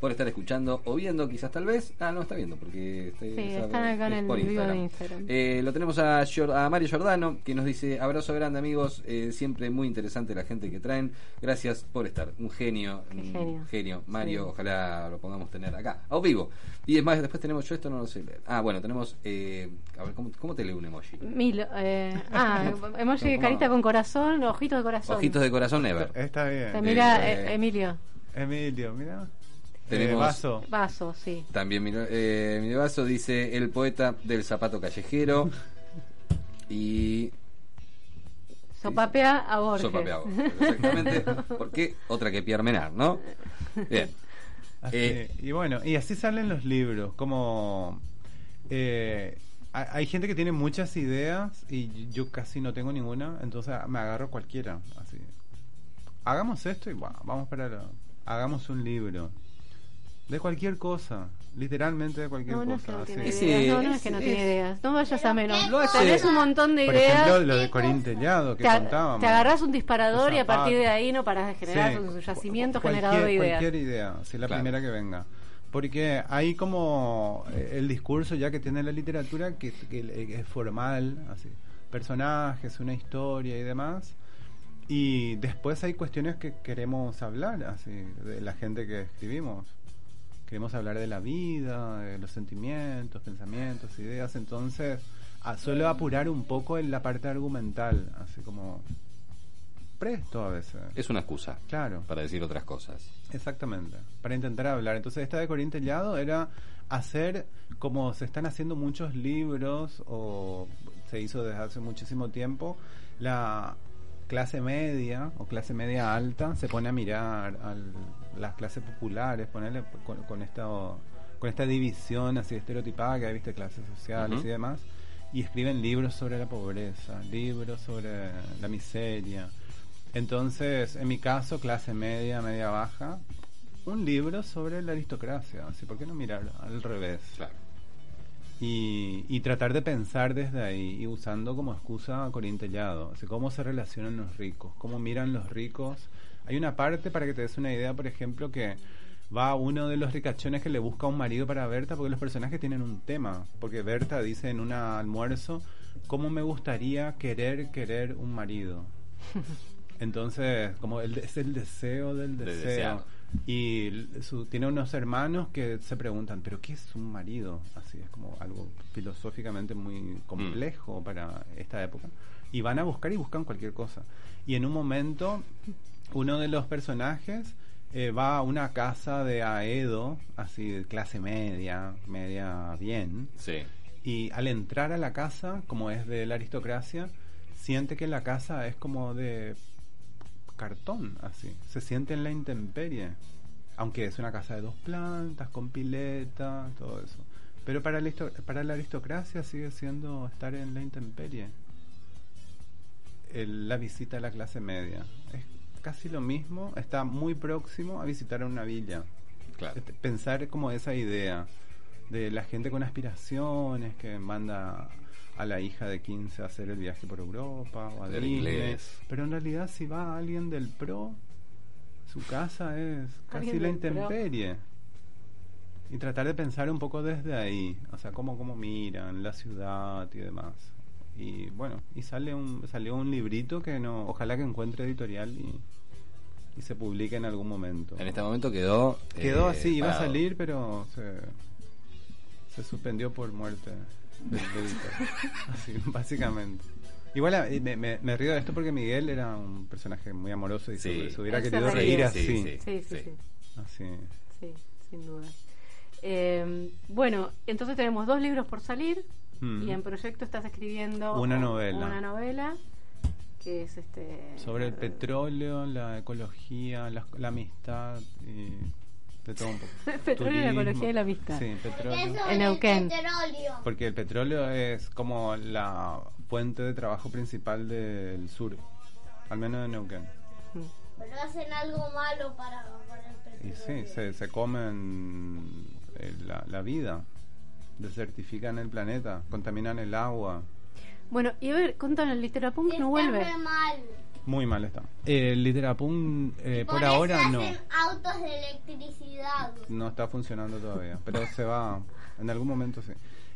Speaker 2: por estar escuchando o viendo quizás tal vez. Ah, no está viendo porque este,
Speaker 3: Sí,
Speaker 2: sabe-
Speaker 3: están acá en el
Speaker 2: por
Speaker 3: vivo
Speaker 2: Instagram.
Speaker 3: de Instagram.
Speaker 2: Eh, lo tenemos a, Mario Giordano que nos dice abrazo grande amigos, eh, siempre muy interesante la gente que traen. Gracias por estar, un genio,
Speaker 3: Qué
Speaker 2: un
Speaker 3: genio.
Speaker 2: genio. Mario,
Speaker 3: Sí.
Speaker 2: ojalá lo podamos tener acá, a vivo. Y es más, después tenemos, yo esto no lo sé leer. Ah, bueno, tenemos, eh, a ver, ¿cómo, cómo te lee un emoji?
Speaker 3: Mil, eh, ah, [laughs] emoji carita con corazón, ojitos de corazón.
Speaker 2: Ojitos de corazón, never.
Speaker 4: Está bien.
Speaker 3: Mira
Speaker 2: eh,
Speaker 3: Emilio.
Speaker 4: Emilio, mira.
Speaker 2: Tenemos-
Speaker 4: Eh, vaso.
Speaker 3: Vaso, sí.
Speaker 2: También mi, eh, mi vaso dice el poeta del zapato callejero. [laughs] y
Speaker 3: Sopapea a Borges.
Speaker 2: Sopapea a Borges, exactamente. [laughs] Porque otra que Pierre Menard, ¿no? Bien.
Speaker 4: Así,
Speaker 2: Eh,
Speaker 4: y bueno, y así salen los libros, como eh, hay, hay gente que tiene muchas ideas y yo casi no tengo ninguna, entonces me agarro cualquiera, así. Hagamos esto y bueno, vamos para lo- hagamos un libro de cualquier cosa, literalmente de cualquier
Speaker 3: No, no es que
Speaker 4: cosa.
Speaker 3: no tiene ideas. No, no es que no tiene ideas. No vayas a menos.
Speaker 2: Lo
Speaker 3: Tenés un montón de
Speaker 4: Por
Speaker 3: ideas.
Speaker 4: ejemplo, lo de Corín Tellado que
Speaker 3: te,
Speaker 4: contábamos.
Speaker 3: te agarras un disparador y a partir de ahí no paras de generar
Speaker 4: Sí,
Speaker 3: un yacimiento
Speaker 4: cualquier-
Speaker 3: generador de ideas.
Speaker 4: Cualquier idea, si la
Speaker 2: Claro.
Speaker 4: primera que venga. Porque hay como eh, el discurso ya que tiene la literatura que, que es formal, así. Personajes, una historia y demás. Y después hay cuestiones que queremos hablar, así, de la gente que escribimos. Queremos hablar de la vida, de los sentimientos, pensamientos, ideas. Entonces, a solo apurar un poco en la parte argumental, así como presto a veces.
Speaker 2: es una excusa
Speaker 4: Claro.
Speaker 2: para decir otras cosas.
Speaker 4: Exactamente, para intentar hablar. Entonces, esta de Corín Tellado era hacer como se están haciendo muchos libros, o se hizo desde hace muchísimo tiempo, la clase media o clase media alta se pone a mirar a las clases populares, ponerle con, con esta con esta división así estereotipada que hay, viste, clases sociales y demás, y escriben libros sobre la pobreza, libros sobre la miseria. Entonces, en mi caso, clase media, media baja, un libro sobre la aristocracia. Así, ¿Por qué no mirar al revés?
Speaker 2: Claro.
Speaker 4: Y, y tratar de pensar desde ahí y usando como excusa a Corín Tellado. Así, cómo se relacionan los ricos, cómo miran los ricos. Hay una parte, para que te des una idea, por ejemplo, que va uno de los ricachones que le busca un marido para Berta, porque los personajes tienen un tema. Porque Berta dice en un almuerzo, ¿cómo me gustaría querer, querer un marido? [laughs] Entonces, como el, es el deseo del
Speaker 2: De
Speaker 4: deseo. Y su- tiene unos hermanos que se preguntan, ¿pero qué es un marido? Así es como algo filosóficamente muy complejo para esta época. Y van a buscar y buscan cualquier cosa. Y en un momento, uno de los personajes eh, va a una casa de Aedo, así de clase media, media bien.
Speaker 2: Sí.
Speaker 4: Y al entrar a la casa, como es de la aristocracia, siente que la casa es como de cartón, así. Se siente en la intemperie. Aunque es una casa de dos plantas, con pileta, todo eso. Pero para la, para la aristocracia sigue siendo estar en la intemperie. El- la visita a la clase media. Es casi lo mismo, está muy próximo a visitar una villa.
Speaker 2: Claro.
Speaker 4: Este, Pensar como esa idea de la gente con aspiraciones que manda a la hija de 15 a hacer el viaje por Europa o a
Speaker 2: Del
Speaker 4: Disney.
Speaker 2: inglés.
Speaker 4: Pero en realidad si va alguien del pro, su casa es casi la
Speaker 3: pro.
Speaker 4: intemperie. Y tratar de pensar un poco desde ahí, o sea, cómo, cómo miran la ciudad y demás. Y bueno, y sale un, salió un librito que no, ojalá que encuentre editorial y, y se publique en algún momento.
Speaker 2: En este momento quedó.
Speaker 4: Quedó
Speaker 2: eh,
Speaker 4: así, iba a salir, pero se, se suspendió por muerte del editor. [laughs] Así, básicamente. Igual eh, me, me- me río de esto porque Miguel era un personaje muy amoroso y
Speaker 2: Sí.
Speaker 4: se, se hubiera
Speaker 3: Él
Speaker 4: querido reír
Speaker 2: Sí,
Speaker 4: así.
Speaker 2: sí.
Speaker 3: Sí, sí, sí.
Speaker 4: Así.
Speaker 3: Sí, sin duda. Eh, bueno, entonces tenemos dos libros por salir
Speaker 4: Mm.
Speaker 3: y en proyecto estás escribiendo
Speaker 4: Una novela.
Speaker 3: Una novela que es este
Speaker 4: Sobre el petróleo, la ecología, la, la amistad y de todo un poco. [laughs]
Speaker 3: Petróleo, la
Speaker 4: Turismo.
Speaker 3: ecología y la amistad.
Speaker 4: Sí, petróleo.
Speaker 3: En Neuquén.
Speaker 5: petróleo.
Speaker 4: Porque el petróleo es como la fuente de trabajo principal del sur, al menos de Neuquén.
Speaker 5: Pero hacen algo malo para, para el
Speaker 4: Y
Speaker 5: petróleo.
Speaker 4: sí, se, se comen eh, la, la vida, desertifican el planeta, contaminan el agua.
Speaker 3: Bueno, y a ver, contan el Literapunk no vuelve.
Speaker 5: Mal.
Speaker 4: Muy mal está. El Literapunk eh, por,
Speaker 5: Por eso
Speaker 4: ahora no,
Speaker 5: hacen autos de electricidad.
Speaker 4: no está funcionando todavía, pero se va, en algún momento sí.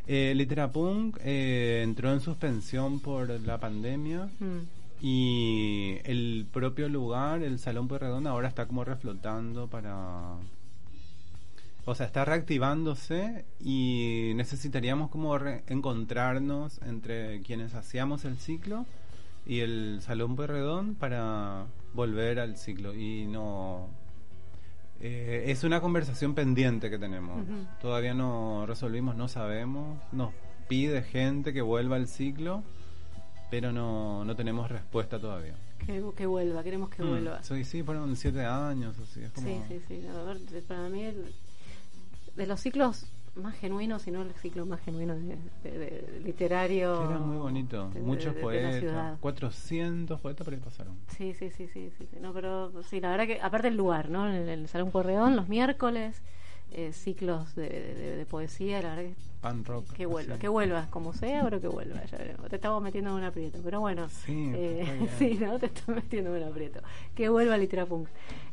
Speaker 4: Eh, Literapunk eh, entró en suspensión por la pandemia
Speaker 3: Mm.
Speaker 4: y el propio lugar, el Salón Pueyrredón, ahora está como reflotando para... O sea, está reactivándose y necesitaríamos como encontrarnos entre quienes hacíamos el ciclo y el Salón Pueyrredón para volver al ciclo y no... eh, es una conversación pendiente que tenemos. Todavía no resolvimos, no sabemos. Nos pide gente que vuelva al ciclo, pero no, no tenemos respuesta todavía.
Speaker 3: Que, que vuelva, queremos que
Speaker 4: Mm,
Speaker 3: vuelva.
Speaker 4: Sí, sí, fueron siete años, así. Es como...
Speaker 3: Sí, sí, sí. no, para mí, el- de los ciclos más genuinos, y no el ciclo más genuino de, de- de literario.
Speaker 4: Era muy bonito. Muchos poetas.
Speaker 3: ciudad.
Speaker 4: 400 poetas por ahí pasaron.
Speaker 3: Sí, sí, sí, sí, sí. No, pero sí, la verdad que, aparte el lugar, ¿no? En el, el Salón Correón, los miércoles, eh, ciclos de, poesía, la verdad que
Speaker 4: Pan rock.
Speaker 3: que vuelva, que vuelva, como sea, pero que vuelva. Ya veremos. Te estamos metiendo en un aprieto, pero bueno.
Speaker 4: Sí,
Speaker 3: eh, [laughs] sí, ¿no? Te estás metiendo en un aprieto. Que vuelva Literapunk.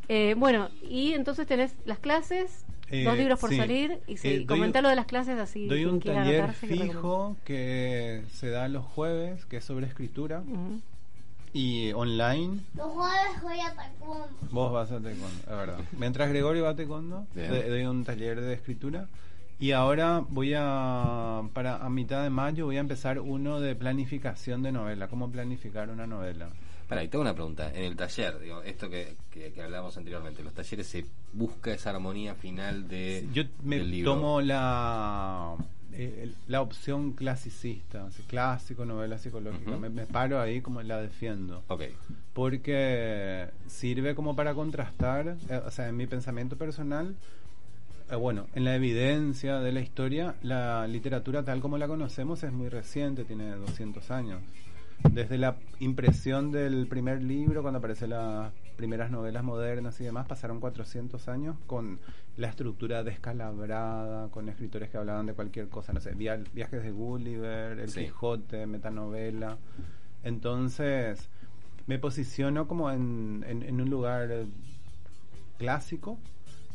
Speaker 3: Eh, bueno, y entonces tenés las clases,
Speaker 4: Eh,
Speaker 3: dos libros por
Speaker 4: sí.
Speaker 3: salir, y
Speaker 4: Eh,
Speaker 3: sí,
Speaker 4: un-
Speaker 3: lo de las clases así.
Speaker 4: Doy un taller fijo que se da los jueves, que es sobre escritura. Y online,
Speaker 5: Los jueves voy a taekwondo.
Speaker 4: vos vas a taekwondo, es verdad. Mientras Gregorio va a taekwondo, doy un taller de escritura. Y ahora voy a, para a mitad de mayo, voy a empezar uno de planificación de novela. ¿Cómo planificar una novela?
Speaker 2: Para, y tengo una pregunta. En el taller, digo, esto que, que, que hablábamos anteriormente, los talleres se busca esa armonía final de,
Speaker 4: Yo me
Speaker 2: del libro.
Speaker 4: tomo la eh, la opción clasicista, clásico, novela psicológica. Me, me paro ahí como la defiendo.
Speaker 2: Ok.
Speaker 4: Porque sirve como para contrastar, eh, o sea, en mi pensamiento personal, eh, bueno, en la evidencia de la historia, la literatura tal como la conocemos es muy reciente, tiene 200 años. Desde la impresión del primer libro, cuando aparecen las primeras novelas modernas y demás, pasaron 400 años con la estructura descalabrada, con escritores que hablaban de cualquier cosa, no sé, via- viajes de Gulliver, El
Speaker 2: Sí.
Speaker 4: Quijote, metanovela. Entonces, me posiciono como en, en- en un lugar clásico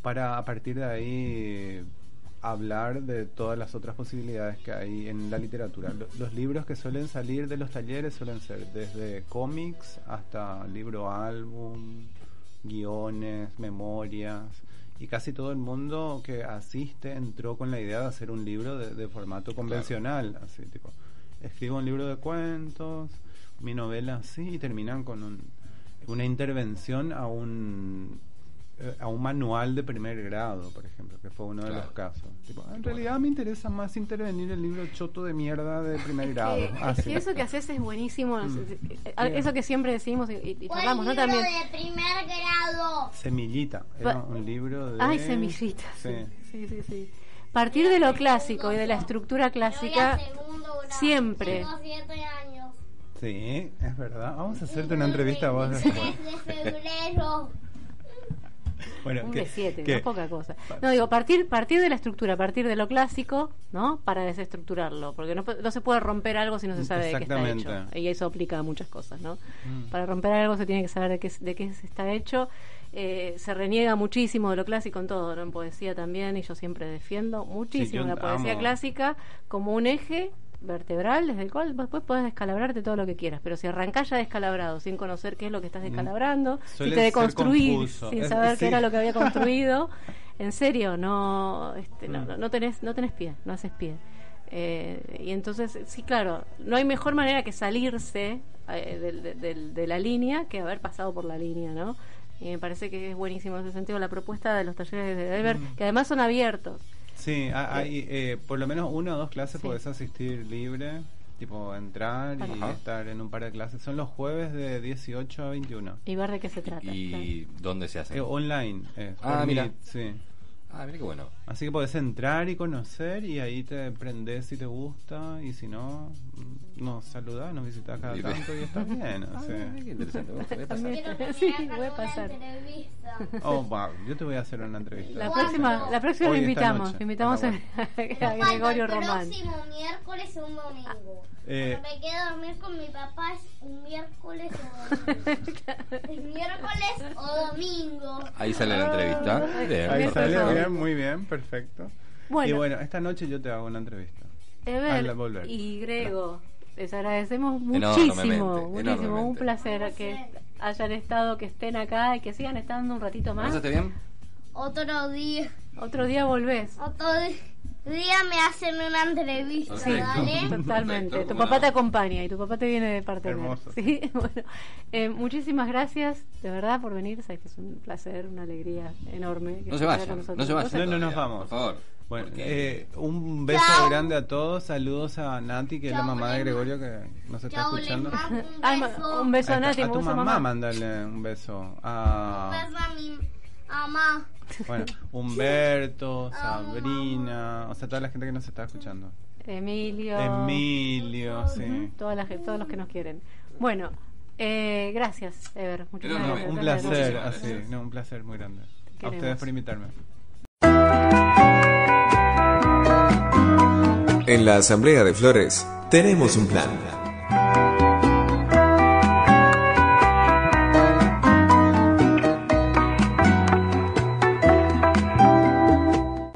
Speaker 4: para a partir de ahí hablar de todas las otras posibilidades que hay en la literatura. Lo- Los libros que suelen salir de los talleres suelen ser desde cómics hasta libro álbum, guiones, memorias. Y casi todo el mundo que asiste entró con la idea de hacer un libro de, de formato convencional, así tipo, escribo un libro de cuentos, mi novela así, y terminan con un- una intervención a un a un manual de primer grado, por ejemplo, que fue uno de los casos. Tipo, en realidad me interesa más intervenir el libro choto de mierda de primer grado.
Speaker 3: Eh,
Speaker 4: Así.
Speaker 3: es que eso que haces es buenísimo.
Speaker 4: Mm.
Speaker 3: eh, eh, Eso que siempre decimos y, y- charlamos, ¿no?
Speaker 5: libro
Speaker 3: También.
Speaker 5: de primer grado.
Speaker 4: Semillita, era un libro de...
Speaker 3: Ay, semillitas.
Speaker 4: Sí.
Speaker 3: Sí, sí, sí. Partir de lo clásico y de la estructura clásica, siempre.
Speaker 5: Tengo siete años.
Speaker 4: Sí, es verdad. Vamos a hacerte una entrevista a vos después.
Speaker 5: 3 de febrero.
Speaker 4: Bueno,
Speaker 3: Un
Speaker 4: ¿qué-
Speaker 3: de siete,
Speaker 4: qué?
Speaker 3: no es poca cosa. No, digo, partir, partir de la estructura, partir de lo clásico, ¿no? Para desestructurarlo, porque no, no se puede romper algo si no se sabe de qué está hecho. Y eso aplica a muchas cosas, ¿no?
Speaker 4: Mm.
Speaker 3: Para romper algo se tiene que saber de qué, de qué se está hecho. Eh, se reniega muchísimo de lo clásico en todo, ¿no? En poesía también, y yo siempre defiendo muchísimo la poesía
Speaker 4: amo.
Speaker 3: clásica como un eje vertebral desde el cual después puedes descalabrarte todo lo que quieras, pero si arrancás ya descalabrado sin conocer qué es lo que estás descalabrando, si
Speaker 4: Mm. Suele
Speaker 3: te
Speaker 4: ser
Speaker 3: deconstruís sin
Speaker 4: Es-
Speaker 3: saber
Speaker 4: sí.
Speaker 3: qué era lo que había [laughs] construido, en serio, no, este, no,
Speaker 4: Mm.
Speaker 3: no, no tenés, no tenés pie, no haces pie. Eh, y entonces, sí, claro, no hay mejor manera que salirse eh, de, la línea que haber pasado por la línea, ¿no? Y me parece que es buenísimo en ese sentido la propuesta de los talleres de Ever,
Speaker 4: Mm.
Speaker 3: que además son abiertos.
Speaker 4: Sí, ha- hay eh, por lo menos una o dos clases
Speaker 3: Sí.
Speaker 4: podés asistir libre, tipo entrar y estar en un par de clases. Son los jueves de 18 a 21.
Speaker 3: Y ver de qué se trata. claro.
Speaker 2: ¿Y dónde se hace?
Speaker 4: Eh, online. eh,
Speaker 2: Ah, mira.
Speaker 4: Sí.
Speaker 2: Ah, mira qué bueno.
Speaker 4: Así que podés entrar y conocer y ahí te prendés si te gusta y si no, mm, nos saludás, nos visitás cada tanto y está bien. o [laughs]
Speaker 2: Ah,
Speaker 4: sea.
Speaker 2: mira qué interesante. Voy a pasar. [laughs]
Speaker 3: Sí, voy a pasar.
Speaker 4: Oh, wow, yo te voy a hacer una entrevista.
Speaker 3: La próxima, la próxima
Speaker 4: Hoy,
Speaker 3: invitamos,
Speaker 4: noche.
Speaker 3: invitamos a,
Speaker 4: Está [laughs]
Speaker 3: a Gregorio
Speaker 5: el
Speaker 3: Román.
Speaker 5: próximo miércoles o un domingo.
Speaker 4: Eh,
Speaker 5: Cuando me quedo a dormir con mi papá es un miércoles o domingo. es miércoles o domingo.
Speaker 2: Ahí sale la entrevista. Bien,
Speaker 4: Ahí sale bien, muy bien, perfecto.
Speaker 3: Bueno.
Speaker 4: Y bueno, esta noche yo te hago una entrevista.
Speaker 3: Ever
Speaker 4: volver.
Speaker 3: y Grego, les agradecemos
Speaker 2: Enormemente,
Speaker 3: muchísimo, muchísimo, un placer que hayan estado, que estén acá y que sigan estando un ratito
Speaker 2: ¿La
Speaker 3: más.
Speaker 2: pasaste bien?
Speaker 5: Otro día,
Speaker 3: Otro día volvés.
Speaker 5: otro día me hacen una entrevista,
Speaker 3: Sí,
Speaker 5: ¿vale?
Speaker 3: totalmente.
Speaker 2: Perfecto,
Speaker 3: tu papá te acompaña y tu papá te viene de partener.
Speaker 4: Hermoso.
Speaker 3: Sí, [laughs] bueno. Eh, muchísimas gracias, de verdad, por venir. Sabes que es un placer, una alegría enorme. que
Speaker 2: No se vayan,
Speaker 3: con nosotros.
Speaker 2: no se vayan.
Speaker 4: No, no nos vamos.
Speaker 2: Por favor.
Speaker 4: Bueno, eh, un beso
Speaker 5: Chao.
Speaker 4: grande a todos. Saludos a Nati, que es la mamá de. Gregorio, que nos está escuchando.
Speaker 5: un
Speaker 3: Ay,
Speaker 5: beso.
Speaker 3: un beso a
Speaker 4: está.
Speaker 3: Nati,
Speaker 4: a tu mamá,
Speaker 3: mamá.
Speaker 4: mándale un beso.
Speaker 5: Un beso a mi mamá.
Speaker 4: bueno, Humberto, Sabrina, o sea, toda la gente que nos está escuchando.
Speaker 3: Emilio.
Speaker 4: Emilio, sí.
Speaker 3: Ujú, toda la gente- todos los que nos quieren. Bueno, eh, gracias, Ever. Muchísimas
Speaker 2: No, no,
Speaker 3: gracias.
Speaker 4: Un placer, así,
Speaker 2: gracias.
Speaker 4: no, un placer muy grande. A ustedes por invitarme.
Speaker 1: En la Asamblea de Flores tenemos un plan.